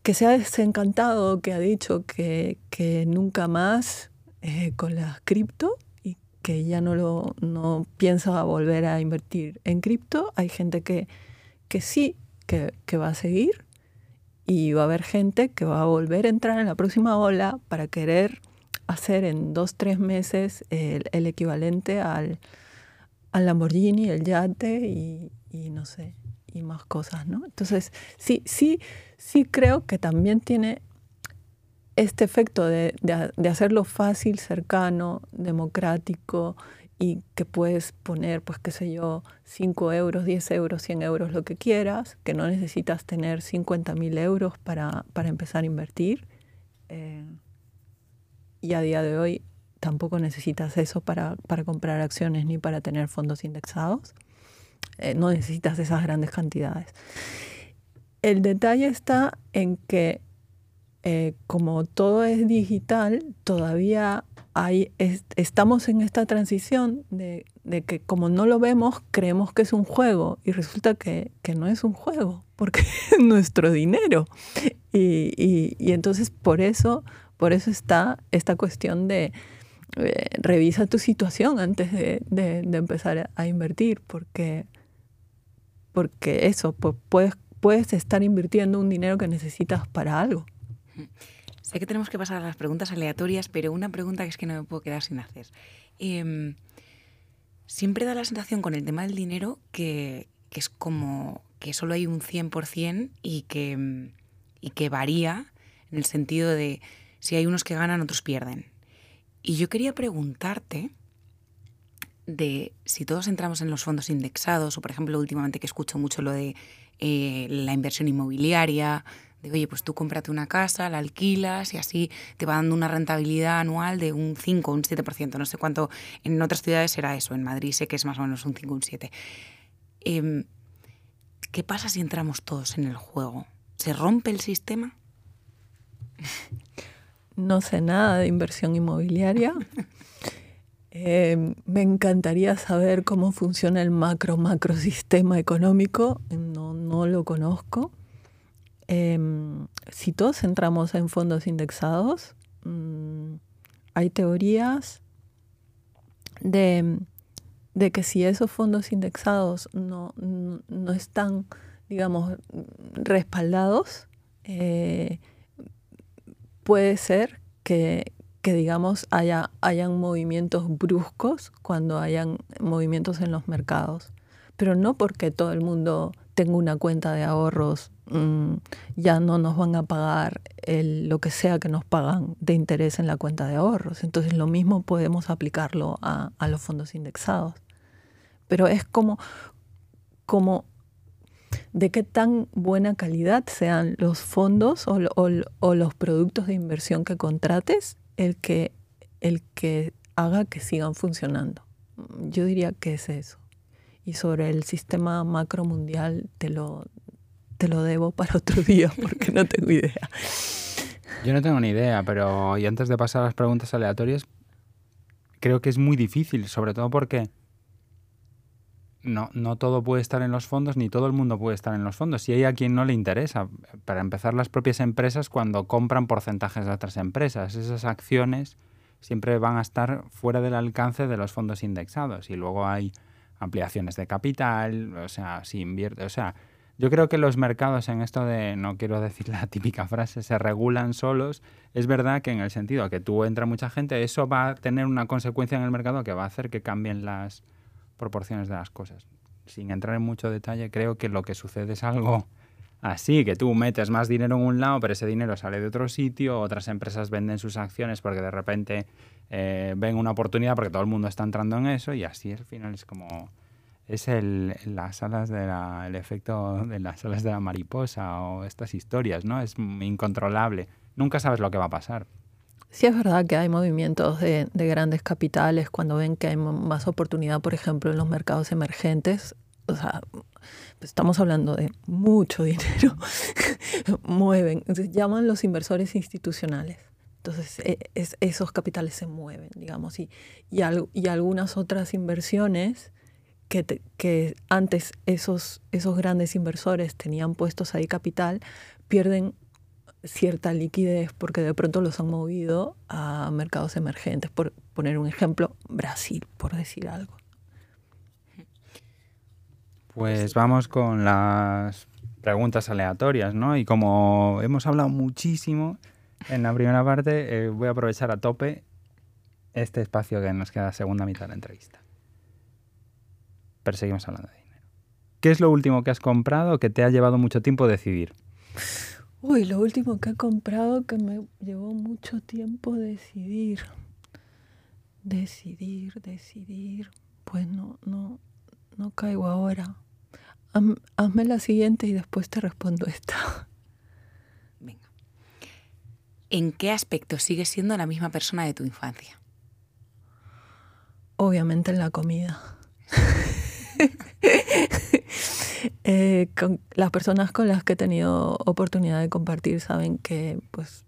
que se ha desencantado, que ha dicho que, que nunca más eh, con las cripto que ya no, lo, no piensa volver a invertir en cripto. Hay gente que, que sí, que, que va a seguir y va a haber gente que va a volver a entrar en la próxima ola para querer hacer en dos, tres meses el, equivalente al, al Lamborghini, el yate y, y no sé, y más cosas, ¿no? Entonces, sí, sí, sí creo que también tiene este efecto de, de, hacerlo fácil, cercano, democrático y que puedes poner, pues qué sé yo, 5 euros, 10 euros, 100 euros, lo que quieras, que no necesitas tener 50 mil euros para, para empezar a invertir. Eh, y a día de hoy tampoco necesitas eso para, para comprar acciones ni para tener fondos indexados. Eh, no necesitas esas grandes cantidades. El detalle está en que eh, como todo es digital, todavía hay, es- estamos en esta transición de, de que como no lo vemos, creemos que es un juego y resulta que, que no es un juego, porque es nuestro dinero. Y, y- y entonces por eso, por eso está esta cuestión de eh, revisa tu situación antes de, de- de empezar a, invertir, porque, porque eso, pu- puedes, puedes estar invirtiendo un dinero que necesitas para algo. Sé que tenemos que pasar a las preguntas aleatorias, pero una pregunta que es que no me puedo quedar sin hacer. Em, siempre da la sensación con el tema del dinero que, es como que solo hay un 100% y que, y que varía en el sentido de si hay unos que ganan, otros pierden. Y yo quería preguntarte de si todos entramos en los fondos indexados, o por ejemplo, últimamente que escucho mucho lo de eh, la inversión inmobiliaria, de oye, pues tú cómprate una casa, la alquilas y así te va dando una rentabilidad anual de un 5 o un 7%. No sé cuánto en otras ciudades será eso, en Madrid sé que es más o menos un 5 o un 7. Em, ¿Qué pasa si entramos todos en el juego? ¿Se rompe el sistema? No sé nada de inversión inmobiliaria. Eh, me encantaría saber cómo funciona el macro macro sistema económico. No, no lo conozco. Eh, si todos entramos en fondos indexados, mm, hay teorías de, que si esos fondos indexados no, no, no están, digamos, respaldados, eh, puede ser que, que digamos, haya, hayan movimientos bruscos cuando hayan movimientos en los mercados. Pero no porque todo el mundo tenga una cuenta de ahorros, mmm, ya no nos van a pagar el, lo que sea que nos pagan de interés en la cuenta de ahorros. Entonces lo mismo podemos aplicarlo a, a los fondos indexados. Pero es como, como de qué tan buena calidad sean los fondos o, o, o, los productos de inversión que contrates el que, el que haga que sigan funcionando. Yo diría que es eso. Y sobre el sistema macro mundial te lo, te lo debo para otro día porque no tengo idea. Yo no tengo ni idea, pero y antes de pasar a las preguntas aleatorias, creo que es muy difícil, sobre todo porque no, no todo puede estar en los fondos, ni todo el mundo puede estar en los fondos. Si hay a quien no le interesa, para empezar las propias empresas cuando compran porcentajes de otras empresas, esas acciones siempre van a estar fuera del alcance de los fondos indexados. Y luego hay ampliaciones de capital, o sea, si invierte, o sea, yo creo que los mercados en esto de, no quiero decir la típica frase, se regulan solos, es verdad que en el sentido que tú entra mucha gente, eso va a tener una consecuencia en el mercado que va a hacer que cambien las proporciones de las cosas. Sin entrar en mucho detalle, creo que lo que sucede es algo así, que tú metes más dinero en un lado, pero ese dinero sale de otro sitio, otras empresas venden sus acciones porque de repente eh, ven una oportunidad porque todo el mundo está entrando en eso y así al final es como es el, las alas de la, el efecto de las alas de la mariposa o estas historias, ¿no? Es incontrolable. Nunca sabes lo que va a pasar. Sí es verdad que hay movimientos de, grandes capitales cuando ven que hay más oportunidad, por ejemplo, en los mercados emergentes. O sea, estamos hablando de mucho dinero. Mueven, llaman los inversores institucionales. Entonces, e, esos capitales se mueven, digamos, y, y, y algunas otras inversiones que, que, antes esos, esos grandes inversores tenían puestos ahí capital, pierden cierta liquidez porque de pronto los han movido a mercados emergentes. Por poner un ejemplo, Brasil, por decir algo. Pues vamos con las preguntas aleatorias, ¿no? Y como hemos hablado muchísimo en la primera parte, eh, voy a aprovechar a tope este espacio que nos queda segunda mitad de la entrevista. Pero seguimos hablando de dinero. ¿Qué es lo último que has comprado que te ha llevado mucho tiempo decidir? Uy, lo último que he comprado que me llevó mucho tiempo decidir. Decidir, decidir. Pues no, no, no caigo ahora. Hazme la siguiente y después te respondo esta. Venga. ¿En qué aspecto sigues siendo la misma persona de tu infancia? Obviamente en la comida. Eh, con las personas con las que he tenido oportunidad de compartir saben que pues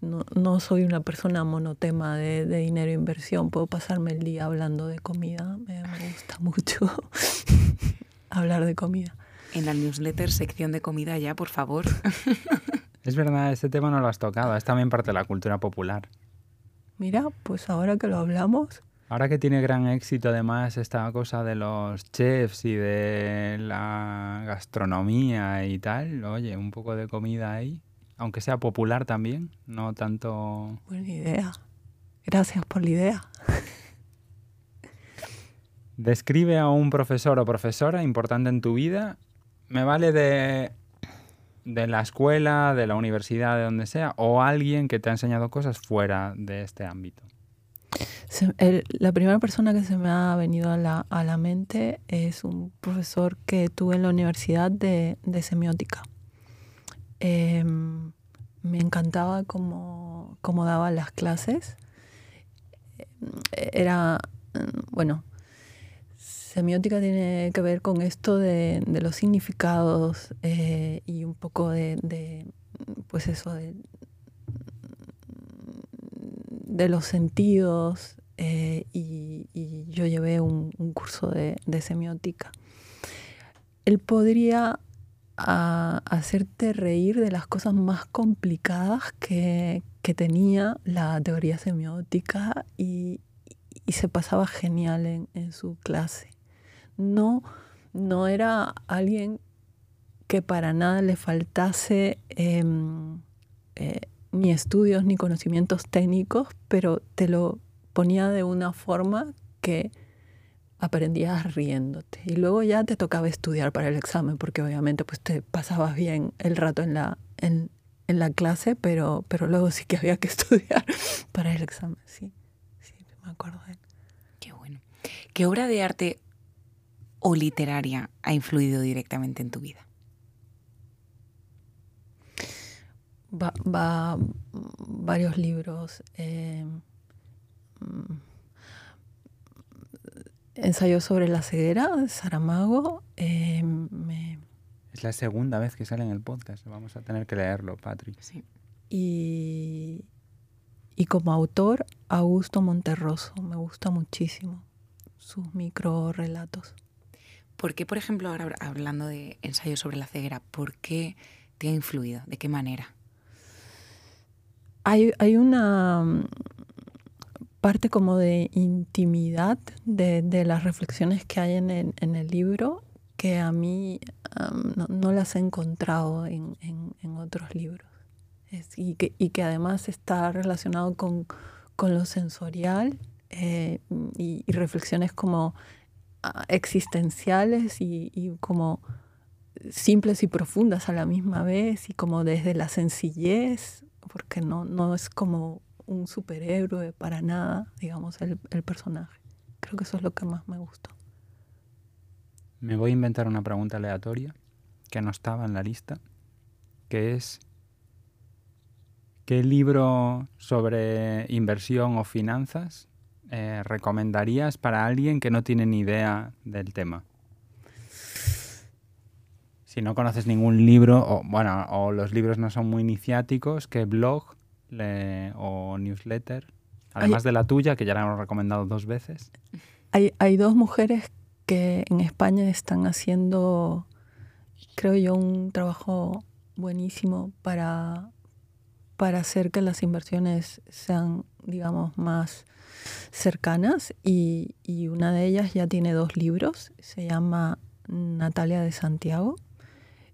no, no soy una persona monotema de, de, dinero e inversión. Puedo pasarme el día hablando de comida. Me, gusta mucho hablar de comida. En la newsletter, sección de comida ya, por favor. es verdad, este tema no lo has tocado. Es también parte de la cultura popular. Mira, pues ahora que lo hablamos, Ahora que tiene gran éxito además esta cosa de los chefs y de la gastronomía y tal, oye, un poco de comida ahí, aunque sea popular también, no tanto... Buena idea. Gracias por la idea. Describe a un profesor o profesora importante en tu vida. Me vale de, de la escuela, de la universidad, de donde sea, o alguien que te ha enseñado cosas fuera de este ámbito la primera persona que se me ha venido a la, a la, mente es un profesor que tuve en la universidad de, de semiótica. Em, me encantaba cómo, cómo, daba las clases. Era, bueno, semiótica tiene que ver con esto de, los significados eh, y un poco de, pues eso, de los sentidos eh, y, yo llevé un, curso de, semiótica. Él podría hacerte reír de las cosas más complicadas que, tenía la teoría semiótica y, se pasaba genial en, su clase. No, no era alguien que para nada le faltase em, eh, ni estudios ni conocimientos técnicos, pero te lo ponía de una forma que aprendías riéndote. Y luego ya te tocaba estudiar para el examen, porque obviamente pues te pasabas bien el rato en la, en, la clase, pero, pero luego sí que había que estudiar para el examen. Sí, sí, me acuerdo de él. Qué bueno. ¿Qué obra de arte o literaria ha influido directamente en tu vida? va, varios libros. Eh, mm, ensayo sobre la ceguera de Saramago. Eh, es la segunda vez que sale en el podcast. Vamos a tener que leerlo, Patrick. Sí. Y, y como autor, Augusto Monterroso. Me gusta muchísimo sus micro relatos. ¿Por qué, por ejemplo, ahora hablando de ensayos sobre la ceguera, por qué te ha influido? ¿De qué manera? Hay, hay una mm, parte como de intimidad de, las reflexiones que hay en el, libro que a mí no, las he encontrado en, otros libros. y, que, y, que, además está relacionado con, lo sensorial eh, y, reflexiones como existenciales y, como simples y profundas a la misma vez y como desde la sencillez, porque no, no es como un superhéroe para nada, digamos, el, personaje. Creo que eso es lo que más me gustó. Me voy a inventar una pregunta aleatoria que no estaba en la lista, que es ¿qué libro sobre inversión o finanzas eh, recomendarías para alguien que no tiene ni idea del tema? Si no conoces ningún libro, o bueno, o los libros no son muy iniciáticos, ¿qué blog o newsletter, además de la tuya, que ya la hemos recomendado dos veces. Hay, hay dos mujeres que en España están haciendo, creo yo, un trabajo buenísimo para, para hacer que las inversiones sean, digamos, más cercanas y, y, una de ellas ya tiene dos libros, se llama Natalia de Santiago,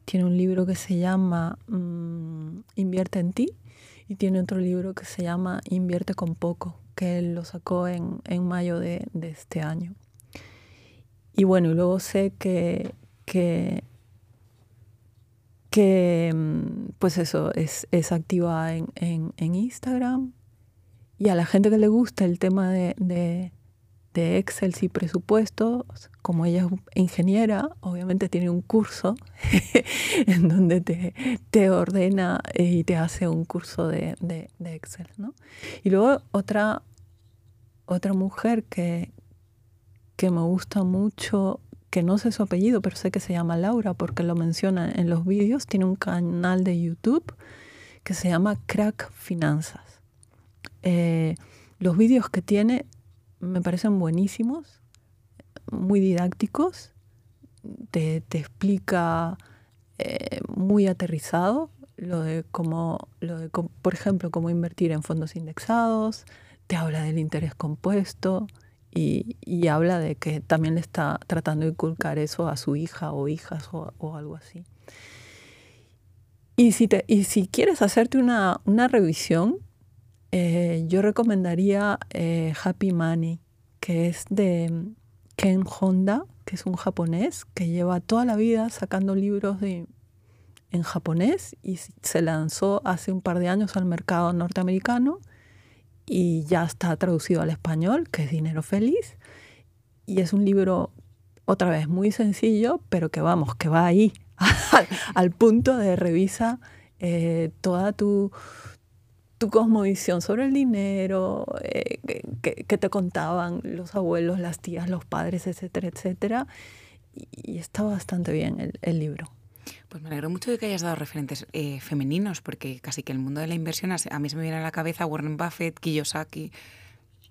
tiene un libro que se llama mm, Invierte en ti y tiene otro libro que se llama Invierte con poco, que él lo sacó en, en mayo de, de, este año. Y bueno, y luego sé que, que, que mm, pues eso, es, es activa en, en, en, Instagram. Y a la gente que le gusta el tema de, de Excel y presupuestos, como ella es ingeniera, obviamente tiene un curso en donde te, te, ordena y te hace un curso de, de, Excel. ¿no? Y luego otra, otra mujer que, que me gusta mucho, que no sé su apellido, pero sé que se llama Laura porque lo menciona en los vídeos, tiene un canal de YouTube que se llama Crack Finanzas. Eh, los vídeos que tiene me parecen buenísimos, muy didácticos, te, explica eh, muy aterrizado lo de cómo, lo de, por ejemplo, cómo invertir en fondos indexados, te habla del interés compuesto y, habla de que también le está tratando de inculcar eso a su hija o hijas o, algo así. Y si, te, y si quieres hacerte una, una revisión, eh, yo recomendaría eh, Happy Money, que es de Ken Honda, que es un japonés que lleva toda la vida sacando libros de, en japonés y se lanzó hace un par de años al mercado norteamericano y ya está traducido al español, que es Dinero Feliz. Y es un libro, otra vez, muy sencillo, pero que vamos, que va ahí, al, punto de revisa eh, toda tu tu cosmovisión sobre el dinero, eh, que, te contaban los abuelos, las tías, los padres, etcétera, etcétera. Y, está bastante bien el, libro. Pues me alegro mucho de que hayas dado referentes eh, femeninos, porque casi que el mundo de la inversión, a mí se me viene a la cabeza Warren Buffett, Kiyosaki,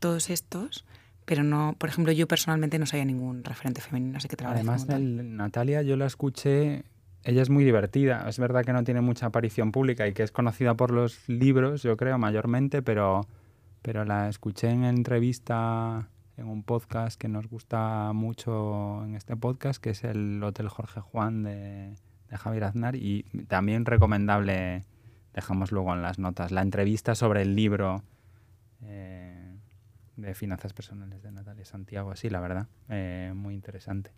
todos estos, pero no, por ejemplo, yo personalmente no sabía ningún referente femenino, así que te Además, Natalia, yo la escuché ella es muy divertida. Es verdad que no tiene mucha aparición pública y que es conocida por los libros, yo creo, mayormente, pero, pero la escuché en entrevista en un podcast que nos gusta mucho en este podcast, que es el Hotel Jorge Juan de, Javier Aznar, y también recomendable, dejamos luego en las notas, la entrevista sobre el libro eh, de finanzas personales de Natalia Santiago, así, la verdad, eh, muy interesante.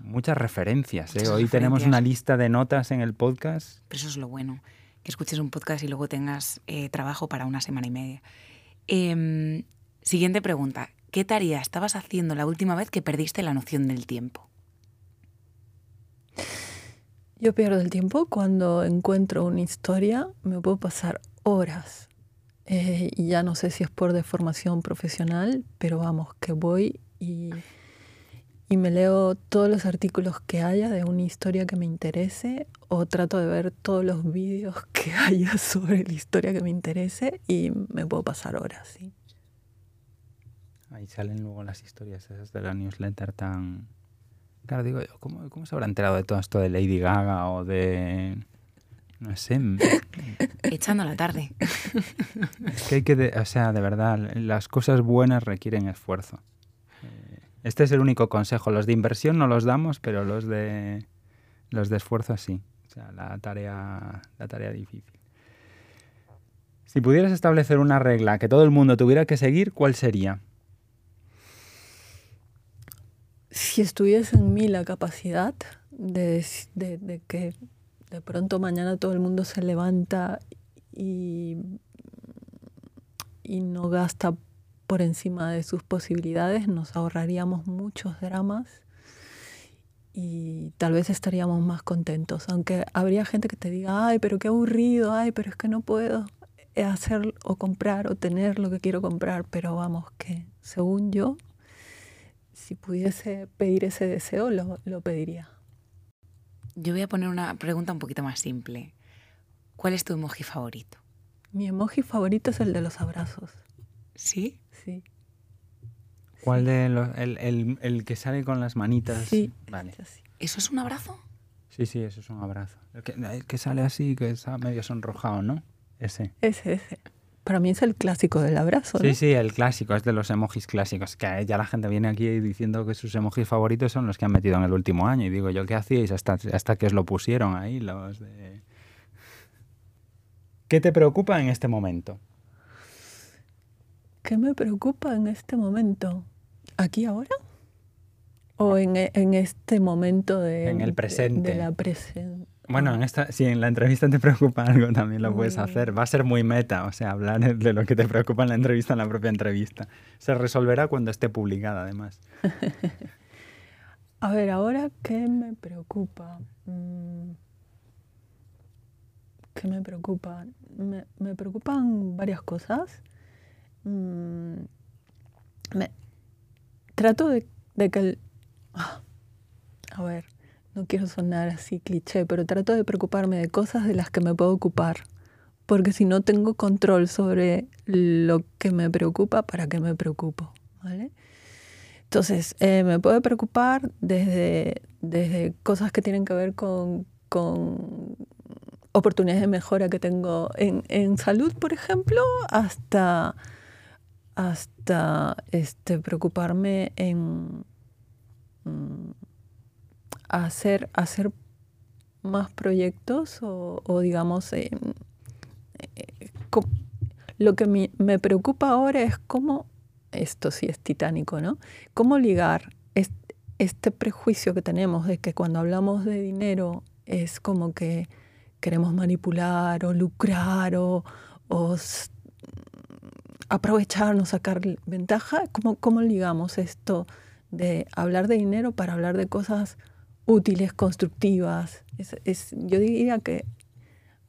Muchas referencias. ¿eh? Hoy tenemos una lista de notas en el podcast. Pero eso es lo bueno, que escuches un podcast y luego tengas eh, trabajo para una semana y media. Em, siguiente pregunta. ¿Qué tarea estabas haciendo la última vez que perdiste la noción del tiempo? Yo pierdo el tiempo cuando encuentro una historia, me puedo pasar horas. Eh, y ya no sé si es por deformación profesional, pero vamos, que voy y y me leo todos los artículos que haya de una historia que me interese o trato de ver todos los vídeos que haya sobre la historia que me interese y me puedo pasar horas. ¿sí? Ahí salen luego las historias esas de la newsletter tan... Claro, digo yo, ¿cómo, cómo se habrá enterado de todo esto de Lady Gaga o de... No sé. Echando la tarde. Es que hay que, de- o sea, de verdad, las cosas buenas requieren esfuerzo. Este es el único consejo. Los de inversión no los damos, pero los de los de esfuerzo sí. O sea, la tarea, la tarea difícil. Si pudieras establecer una regla que todo el mundo tuviera que seguir, ¿cuál sería? Si estuviese en mí la capacidad de, de- de que de pronto mañana todo el mundo se levanta y, y no gasta por encima de sus posibilidades, nos ahorraríamos muchos dramas y tal vez estaríamos más contentos. Aunque habría gente que te diga, ay, pero qué aburrido, ay, pero es que no puedo hacer o comprar o tener lo que quiero comprar, pero vamos, que según yo, si pudiese pedir ese deseo, lo, lo pediría. Yo voy a poner una pregunta un poquito más simple. ¿Cuál es tu emoji favorito? Mi emoji favorito es el de los abrazos. ¿Sí? Sí. ¿Cuál de los, el, el- el que sale con las manitas? Sí. Vale. ¿Eso es un abrazo? Sí, sí, eso es un abrazo. El que, el que sale así, que está medio sonrojado, ¿no? Ese. Ese, ese. Para mí es el clásico del abrazo, ¿no? Sí, sí, el clásico, es de los emojis clásicos. Que ya la gente viene aquí diciendo que sus emojis favoritos son los que han metido en el último año. Y digo yo, ¿qué hacíais hasta, hasta que os lo pusieron ahí los de... ¿Qué te preocupa en este momento? ¿Qué me preocupa en este momento? ¿Aquí ahora? ¿O en, e- en este momento de, En el presente. De, la presen- Bueno, Ah, en esta, si en la entrevista te preocupa algo, también lo puedes hacer. Va a ser muy meta, o sea, hablar de lo que te preocupa en la entrevista, en la propia entrevista. Se resolverá cuando esté publicada, además. A ver, ahora, ¿qué me preocupa? Mm, ¿Qué me preocupa? Me, me preocupan varias cosas. Mm, trato de, de que el... ah, A ver, no quiero sonar así cliché, pero trato de preocuparme de cosas de las que me puedo ocupar. Porque si no tengo control sobre lo que me preocupa, ¿para qué me preocupo? ¿Vale? Entonces, eh, me puede preocupar desde, desde cosas que tienen que ver con, con oportunidades de mejora que tengo en, en salud, por ejemplo, hasta, hasta este, preocuparme en mm, hacer, hacer más proyectos o, digamos, eh, lo que me preocupa ahora es cómo, esto sí es titánico, ¿no? ¿Cómo ligar es- este prejuicio que tenemos de que cuando hablamos de dinero es como que queremos manipular o lucrar o, o aprovecharnos, sacar ventaja? ¿Cómo, ¿Cómo ligamos esto de hablar de dinero para hablar de cosas útiles, constructivas? Es, es- yo diría que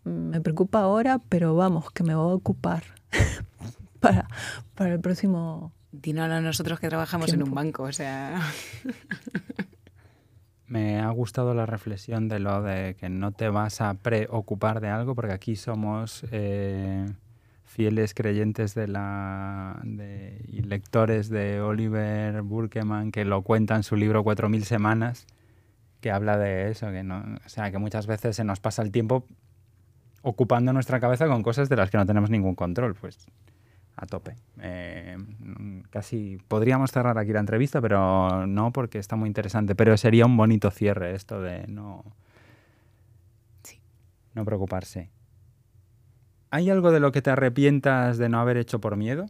me preocupa ahora, pero vamos, que me voy a ocupar para, para el próximo... Dínoslo a nosotros que trabajamos en un banco, o sea... Me ha gustado la reflexión de lo de que no te vas a preocupar de algo, porque aquí somos eh, fieles creyentes de la de- y lectores de Oliver Burkeman, que lo cuenta en su libro 4000 semanas, que habla de eso, que no, o sea, que muchas veces se nos pasa el tiempo ocupando nuestra cabeza con cosas de las que no tenemos ningún control, pues a tope. Eh, casi podríamos cerrar aquí la entrevista, pero no porque está muy interesante. Pero sería un bonito cierre esto de no, Sí. no preocuparse. ¿Hay algo de lo que te arrepientas de no haber hecho por miedo?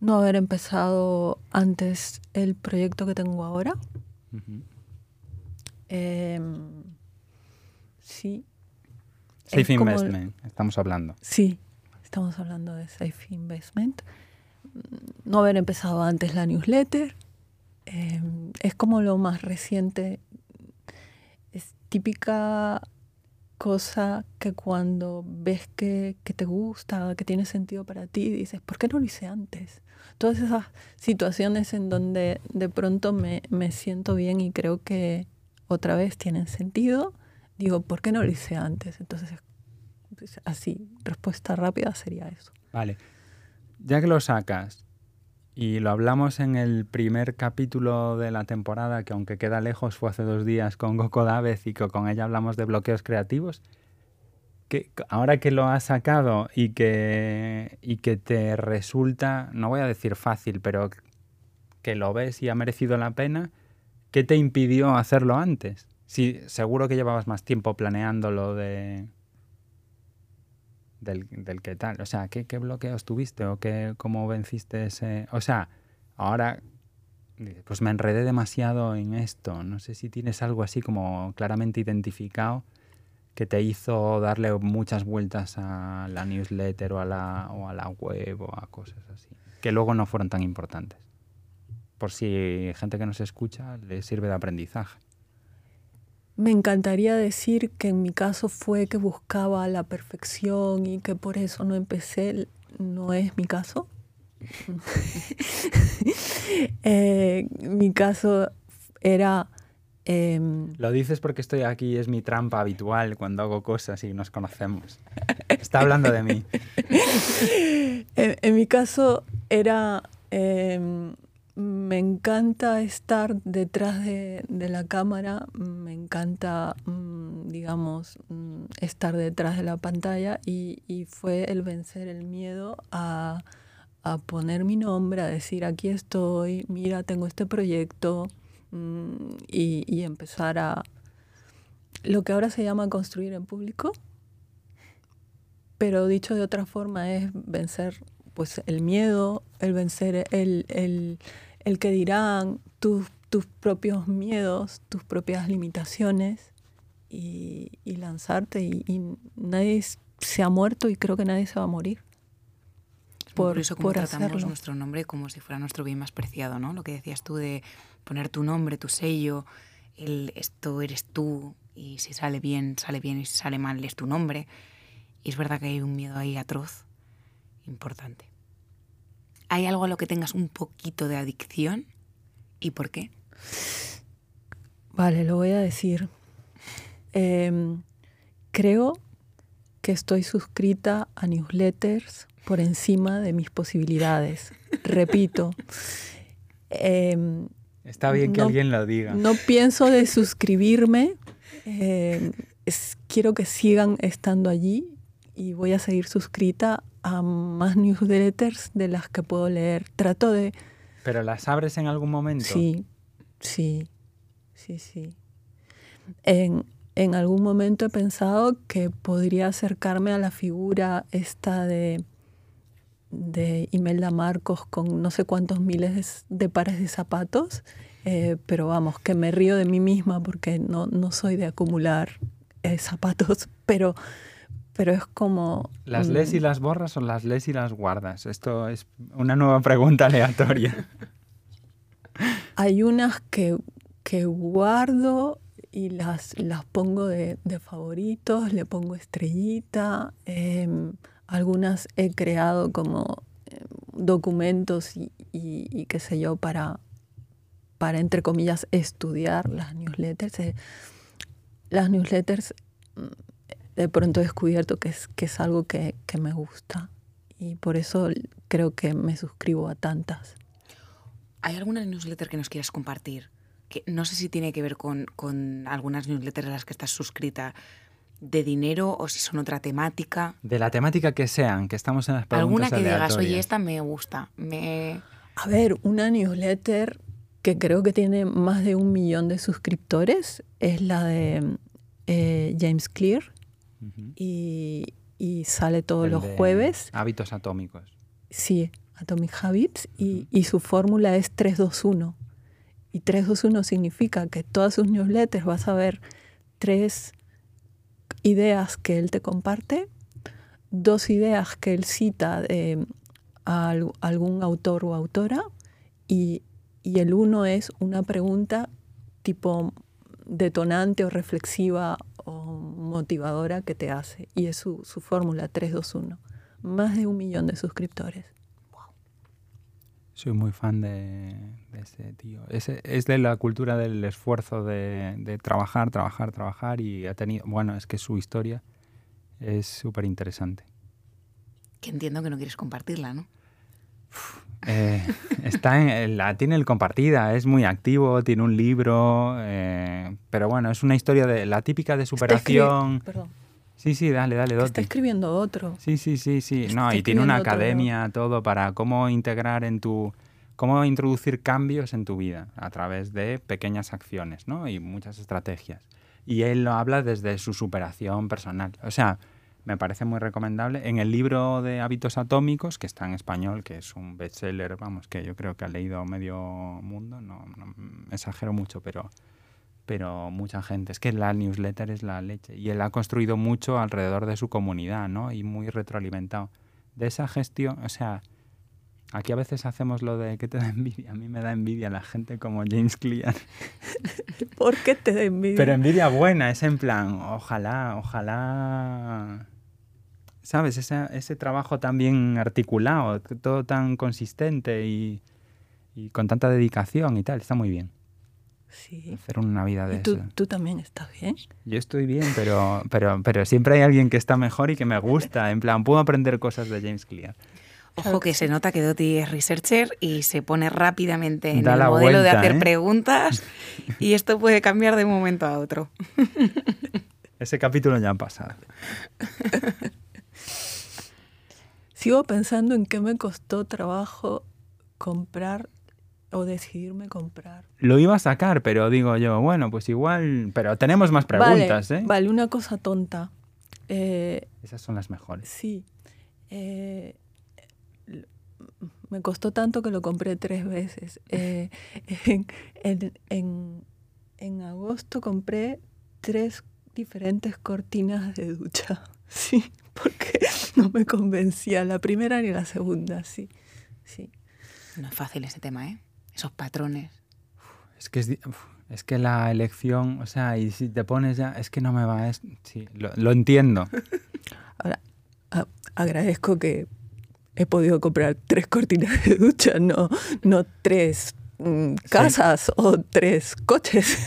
No haber empezado antes el proyecto que tengo ahora. Em, sí. Safe Es Investment, estamos hablando. Sí, estamos hablando de Safe Investment. No haber empezado antes la newsletter. eh, es como lo más reciente. Es típica cosa que cuando ves que, que te gusta, que tiene sentido para ti, dices, ¿por qué no lo hice antes? Todas esas situaciones en donde de pronto me, me siento bien y creo que otra vez tienen sentido, digo, ¿por qué no lo hice antes? Entonces, pues, así, respuesta rápida sería eso. Vale. Ya que lo sacas, Y lo hablamos en el primer capítulo de la temporada, que aunque queda lejos, fue hace dos días con Goco Dávez y con ella hablamos de bloqueos creativos. Que ahora que lo has sacado y que, y que te resulta, no voy a decir fácil, pero que lo ves y ha merecido la pena, ¿qué te impidió hacerlo antes? Sí, seguro que llevabas más tiempo planeándolo de, del, del qué tal. O sea, ¿qué, ¿qué, bloqueos tuviste o qué, cómo venciste ese... O sea, ahora pues me enredé demasiado en esto. No sé si tienes algo así como claramente identificado que te hizo darle muchas vueltas a la newsletter o a la, o a la web o a cosas así, que luego no fueron tan importantes. Por si gente que nos escucha le sirve de aprendizaje. Me encantaría decir que en mi caso fue que buscaba la perfección y que por eso no empecé. No es mi caso. eh, mi caso era... Eh, Lo dices porque estoy aquí, es mi trampa habitual cuando hago cosas y nos conocemos. Está hablando de mí. en, en, mi caso era... Eh, me encanta estar detrás de, de, la cámara, me encanta, mmm, digamos, mmm, estar detrás de la pantalla y, y, fue el vencer el miedo a, a, poner mi nombre, a decir aquí estoy, mira, tengo este proyecto mmm, y, y, empezar a lo que ahora se llama construir en público, pero dicho de otra forma es vencer pues el miedo, el vencer el, el, el que dirán, tus, tus propios miedos, tus propias limitaciones y, y lanzarte y, y, nadie se ha muerto y creo que nadie se va a morir. Por, eso como por tratamos hacerlo. nuestro nombre como si fuera nuestro bien más preciado, ¿no? Lo que decías tú de poner tu nombre, tu sello, el esto eres tú y si sale bien, sale bien y si sale mal es tu nombre. Y es verdad que hay un miedo ahí atroz, importante. ¿Hay algo a lo que tengas un poquito de adicción? ¿Y por qué? Vale, lo voy a decir. Eh, creo que estoy suscrita a newsletters por encima de mis posibilidades. Repito. Eh, Está bien que no, alguien lo diga. No pienso de suscribirme. Eh, es, quiero que sigan estando allí y voy a seguir suscrita a más newsletters de las que puedo leer. Trato de... ¿Pero las abres en algún momento? Sí, sí, sí, sí. En, en algún momento he pensado que podría acercarme a la figura esta de, de Imelda Marcos con no sé cuántos miles de, de pares de zapatos, eh, pero vamos, que me río de mí misma porque no, no soy de acumular eh, zapatos, pero pero es como... ¿Las lees y las borras o las lees y las guardas? Esto es una nueva pregunta aleatoria. Hay unas que, que guardo y las, las pongo de, de, favoritos, le pongo estrellita. Eh, algunas he creado como eh, documentos y, y, y, qué sé yo para, para, entre comillas, estudiar las newsletters. Eh, las newsletters de pronto he descubierto que es, que es algo que, que, me gusta y por eso creo que me suscribo a tantas. ¿Hay alguna newsletter que nos quieras compartir? Que no sé si tiene que ver con, con algunas newsletters a las que estás suscrita de dinero o si son otra temática. De la temática que sean, que estamos en las preguntas Alguna que aleatorias. digas, oye, esta me gusta. Me... A ver, una newsletter que creo que tiene más de un millón de suscriptores es la de eh, James Clear, Uh -huh. y, y, sale todos El los jueves. Hábitos atómicos. Sí, Atomic Habits, y, uh -huh. y su fórmula es 321. Y 321 significa que todas sus newsletters vas a ver tres ideas que él te comparte, dos ideas que él cita de a algún autor o autora, y, y el uno es una pregunta tipo detonante o reflexiva o motivadora que te hace. Y es su, su fórmula 321. Más de un millón de suscriptores. Wow. Soy muy fan de, de ese tío. Es, es, de la cultura del esfuerzo de, de, trabajar, trabajar, trabajar. Y ha tenido. Bueno, es que su historia es súper interesante. Que entiendo que no quieres compartirla, ¿no? Eh, está en, la tiene el compartida, es muy activo, tiene un libro, eh, pero bueno, es una historia de la típica de superación. Perdón. Sí, sí, dale, dale, Está escribiendo otro. Sí, sí, sí, sí. no, y tiene una academia, todo para cómo integrar en tu cómo introducir cambios en tu vida a través de pequeñas acciones, ¿no? Y muchas estrategias. Y él lo habla desde su superación personal. O sea, me parece muy recomendable. En el libro de hábitos atómicos, que está en español, que es un bestseller, vamos, que yo creo que ha leído medio mundo, no, no exagero mucho, pero, pero mucha gente. Es que la newsletter es la leche. Y él ha construido mucho alrededor de su comunidad, ¿no? Y muy retroalimentado. De esa gestión, o sea, Aquí a veces hacemos lo de que te da envidia. A mí me da envidia la gente como James Clear. ¿Por qué te da envidia? Pero envidia buena, es en plan, ojalá, ojalá ¿sabes? Ese, ese trabajo tan bien articulado, todo tan consistente y, con tanta dedicación y tal, está muy bien. Sí. Hacer una vida de tú, eso. ¿Tú también estás bien? Yo estoy bien, pero, pero, pero siempre hay alguien que está mejor y que me gusta. En plan, puedo aprender cosas de James Clear. Ojo que se nota que Doti es researcher y se pone rápidamente en el modelo de hacer ¿eh? preguntas y esto puede cambiar de un momento a otro. Ese capítulo ya ha pasado. Sigo pensando en qué me costó trabajo comprar o decidirme comprar. Lo iba a sacar, pero digo yo, bueno, pues igual, pero tenemos más preguntas, vale, ¿eh? Vale, una cosa tonta. Eh, Esas son las mejores. Sí. Eh, me costó tanto que lo compré tres veces. Eh, en, en, en agosto compré tres diferentes cortinas de ducha. Sí, porque no me convencía la primera ni la segunda, sí. sí. No es fácil ese tema, ¿eh? Esos patrones. Es que es, es que la elección, o sea, y si te pones ya, es que no me va, es, sí, lo, lo entiendo. Ahora, a, agradezco que he podido comprar tres cortinas de ducha, no, no tres casas sí. o tres coches.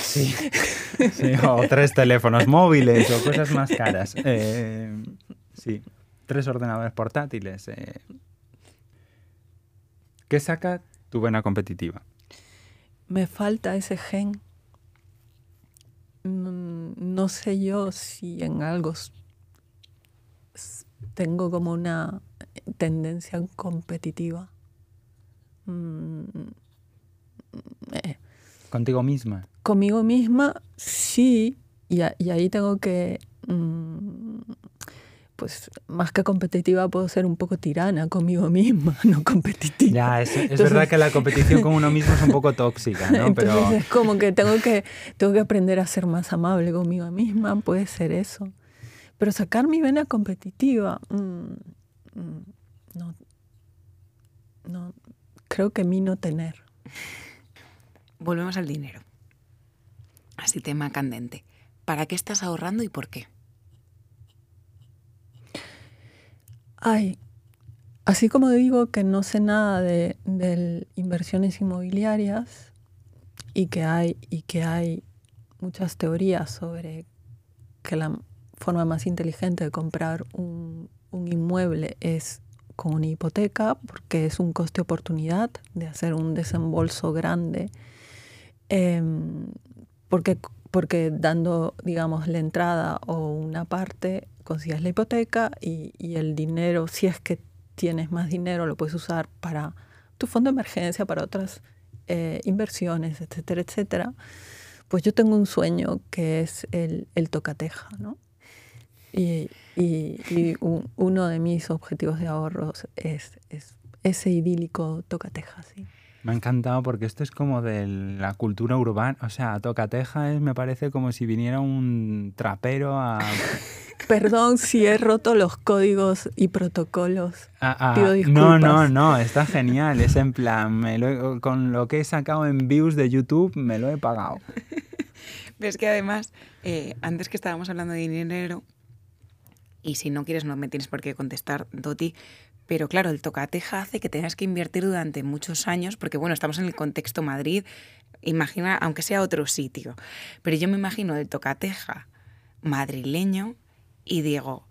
Sí. sí. o tres teléfonos móviles o cosas más caras. Eh, sí, tres ordenadores portátiles. Eh. ¿Qué saca tu vena competitiva? Me falta ese gen. No sé yo si en algo tengo como una tendencia competitiva. Mm, eh. ¿Contigo misma? Conmigo misma, sí. Y, a, y ahí tengo que, mm, pues más que competitiva, puedo ser un poco tirana conmigo misma, no competitiva. Ya, es, es Entonces, verdad que la competición con uno mismo es un poco tóxica, ¿no? Entonces Pero... es como que tengo, que tengo que aprender a ser más amable conmigo misma, puede ser eso. Pero sacar mi vena competitiva, mmm, no, no, creo que mí no tener. Volvemos al dinero. Así tema candente. ¿Para qué estás ahorrando y por qué? Ay, así como digo que no sé nada de, de inversiones inmobiliarias y que hay y que hay muchas teorías sobre que la forma más inteligente de comprar un, un inmueble es con una hipoteca porque es un coste oportunidad de hacer un desembolso grande eh, porque, porque dando digamos la entrada o una parte consigues la hipoteca y, y, el dinero si es que tienes más dinero lo puedes usar para tu fondo de emergencia para otras eh, inversiones etcétera etcétera pues yo tengo un sueño que es el, el tocateja no y, y, y un, uno de mis objetivos de ahorros es, es ese idílico tocateja, sí. Me ha encantado porque esto es como de la cultura urbana. O sea, tocateja es, me parece como si viniera un trapero a... Perdón si he roto los códigos y protocolos. Ah, ah, Pido disculpas. no, no, no, está genial. Es en plan, me lo, con lo que he sacado en views de YouTube, me lo he pagado. Ves que además, eh, antes que estábamos hablando de dinero, y si no quieres no me tienes por qué contestar, Doti. Pero claro, el tocateja hace que tengas que invertir durante muchos años, porque bueno, estamos en el contexto Madrid, imagina, aunque sea otro sitio. Pero yo me imagino el tocateja madrileño y digo,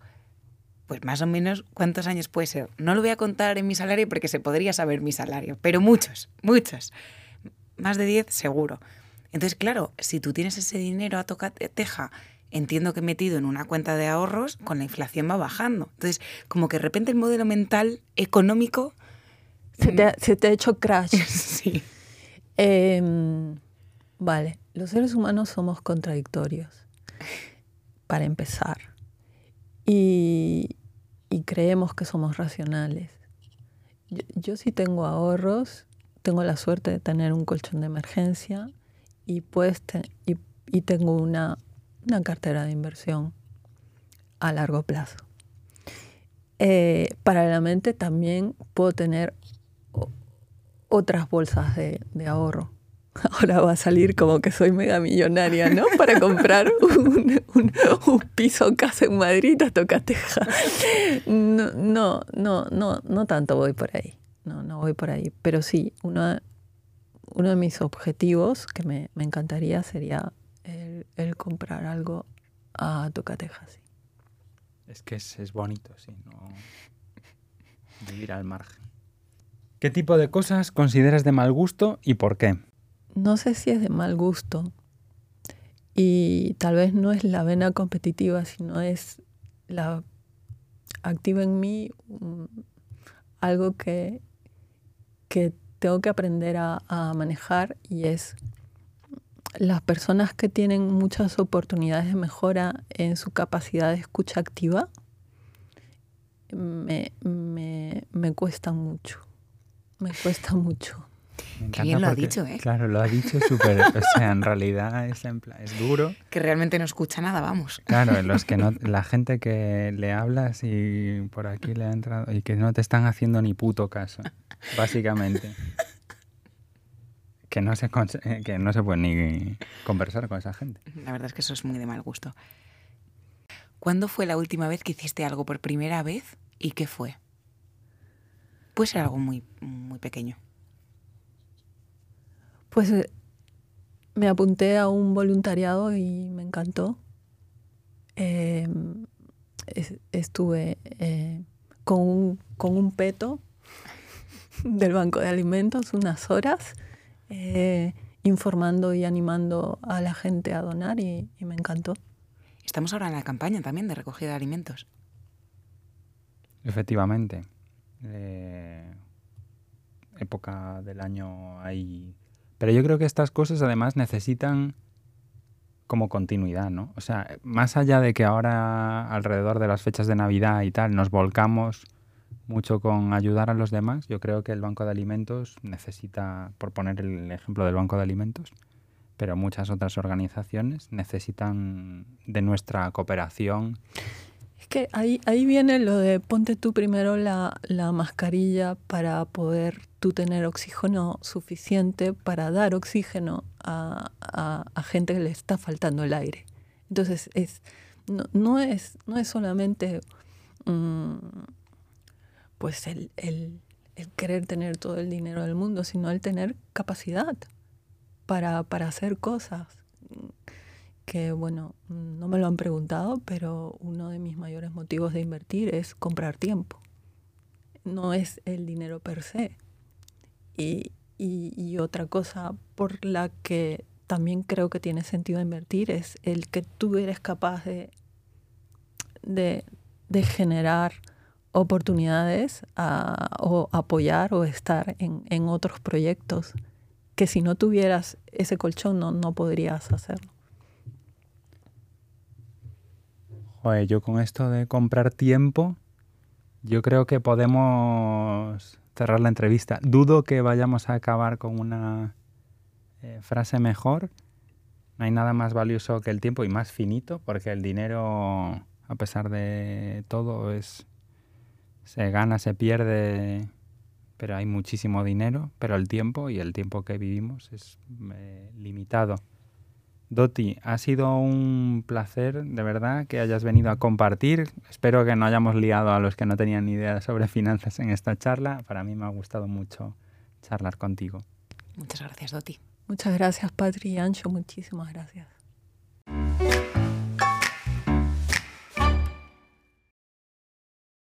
pues más o menos, ¿cuántos años puede ser? No lo voy a contar en mi salario porque se podría saber mi salario, pero muchos, muchos. Más de 10 seguro. Entonces, claro, si tú tienes ese dinero a tocar teja, entiendo que metido en una cuenta de ahorros, con la inflación va bajando. Entonces, como que de repente el modelo mental económico... Se te, se te ha hecho crash. sí. Em, vale, los seres humanos somos contradictorios, para empezar. Y, y creemos que somos racionales. Yo, yo, sí tengo ahorros, tengo la suerte de tener un colchón de emergencia y, pues y, y tengo una, una, cartera de inversión a largo plazo. Eh, paralelamente también puedo tener otras bolsas de, de, ahorro. Ahora va a salir como que soy mega millonaria, ¿no? Para comprar un, un, un piso casa en Madrid a Tocateja. No, no, no, no, no tanto voy por ahí. No, no voy por ahí. Pero sí, uno, uno de mis objetivos que me, me encantaría sería el, el, comprar algo a Tocateja, sí. Es que es, es bonito, sí, no vivir al margen. ¿Qué tipo de cosas consideras de mal gusto y por qué? No sé si es de mal gusto y tal vez no es la vena competitiva, sino es la activa en mí um, algo que, que tengo que aprender a, a, manejar y es las personas que tienen muchas oportunidades de mejora en su capacidad de escucha activa me, me, me cuesta mucho me cuesta mucho. Qué bien lo porque, ha dicho, ¿eh? Claro, lo ha dicho súper. o sea, en realidad es, en plan, es duro. Que realmente no escucha nada, vamos. Claro, los que no, la gente que le hablas y por aquí le ha entrado y que no te están haciendo ni puto caso, básicamente. Que no se, que no se puede ni conversar con esa gente. La verdad es que eso es muy de mal gusto. ¿Cuándo fue la última vez que hiciste algo por primera vez y qué fue? Puede ser algo muy, muy pequeño. Pues eh, me apunté a un voluntariado y me encantó. Eh, es, estuve eh, con, un, con un peto del Banco de Alimentos unas horas eh, informando y animando a la gente a donar y, y me encantó. Estamos ahora en la campaña también de recogida de alimentos. Efectivamente eh, época del año ahí. Pero yo creo que estas cosas además necesitan como continuidad, ¿no? O sea, más allá de que ahora alrededor de las fechas de Navidad y tal nos volcamos mucho con ayudar a los demás, yo creo que el Banco de Alimentos necesita, por poner el ejemplo del Banco de Alimentos, pero muchas otras organizaciones necesitan de nuestra cooperación es que ahí, ahí viene lo de ponte tú primero la, la mascarilla para poder tú tener oxígeno suficiente para dar oxígeno a, a, gente que le está faltando el aire. Entonces, es, no, no, es, no es solamente um, pues el, el, el, querer tener todo el dinero del mundo, sino el tener capacidad para, para hacer cosas que, bueno, no me lo han preguntado, pero uno de mis mayores motivos de invertir es comprar tiempo. No es el dinero per se. Y, y, otra cosa por la que también creo que tiene sentido invertir es el que tú eres capaz de, de, de generar oportunidades o apoyar o estar en, en otros proyectos que si no tuvieras ese colchón no, no podrías hacerlo. Oye, yo con esto de comprar tiempo, yo creo que podemos cerrar la entrevista. Dudo que vayamos a acabar con una eh, frase mejor. No hay nada más valioso que el tiempo y más finito, porque el dinero, a pesar de todo, es se gana, se pierde, pero hay muchísimo dinero, pero el tiempo y el tiempo que vivimos es eh, limitado. Doti, ha sido un placer, de verdad, que hayas venido a compartir. Espero que no hayamos liado a los que no tenían ni idea sobre finanzas en esta charla. Para mí me ha gustado mucho charlar contigo. Muchas gracias, Doti. Muchas gracias, Patri y Ancho. Muchísimas gracias.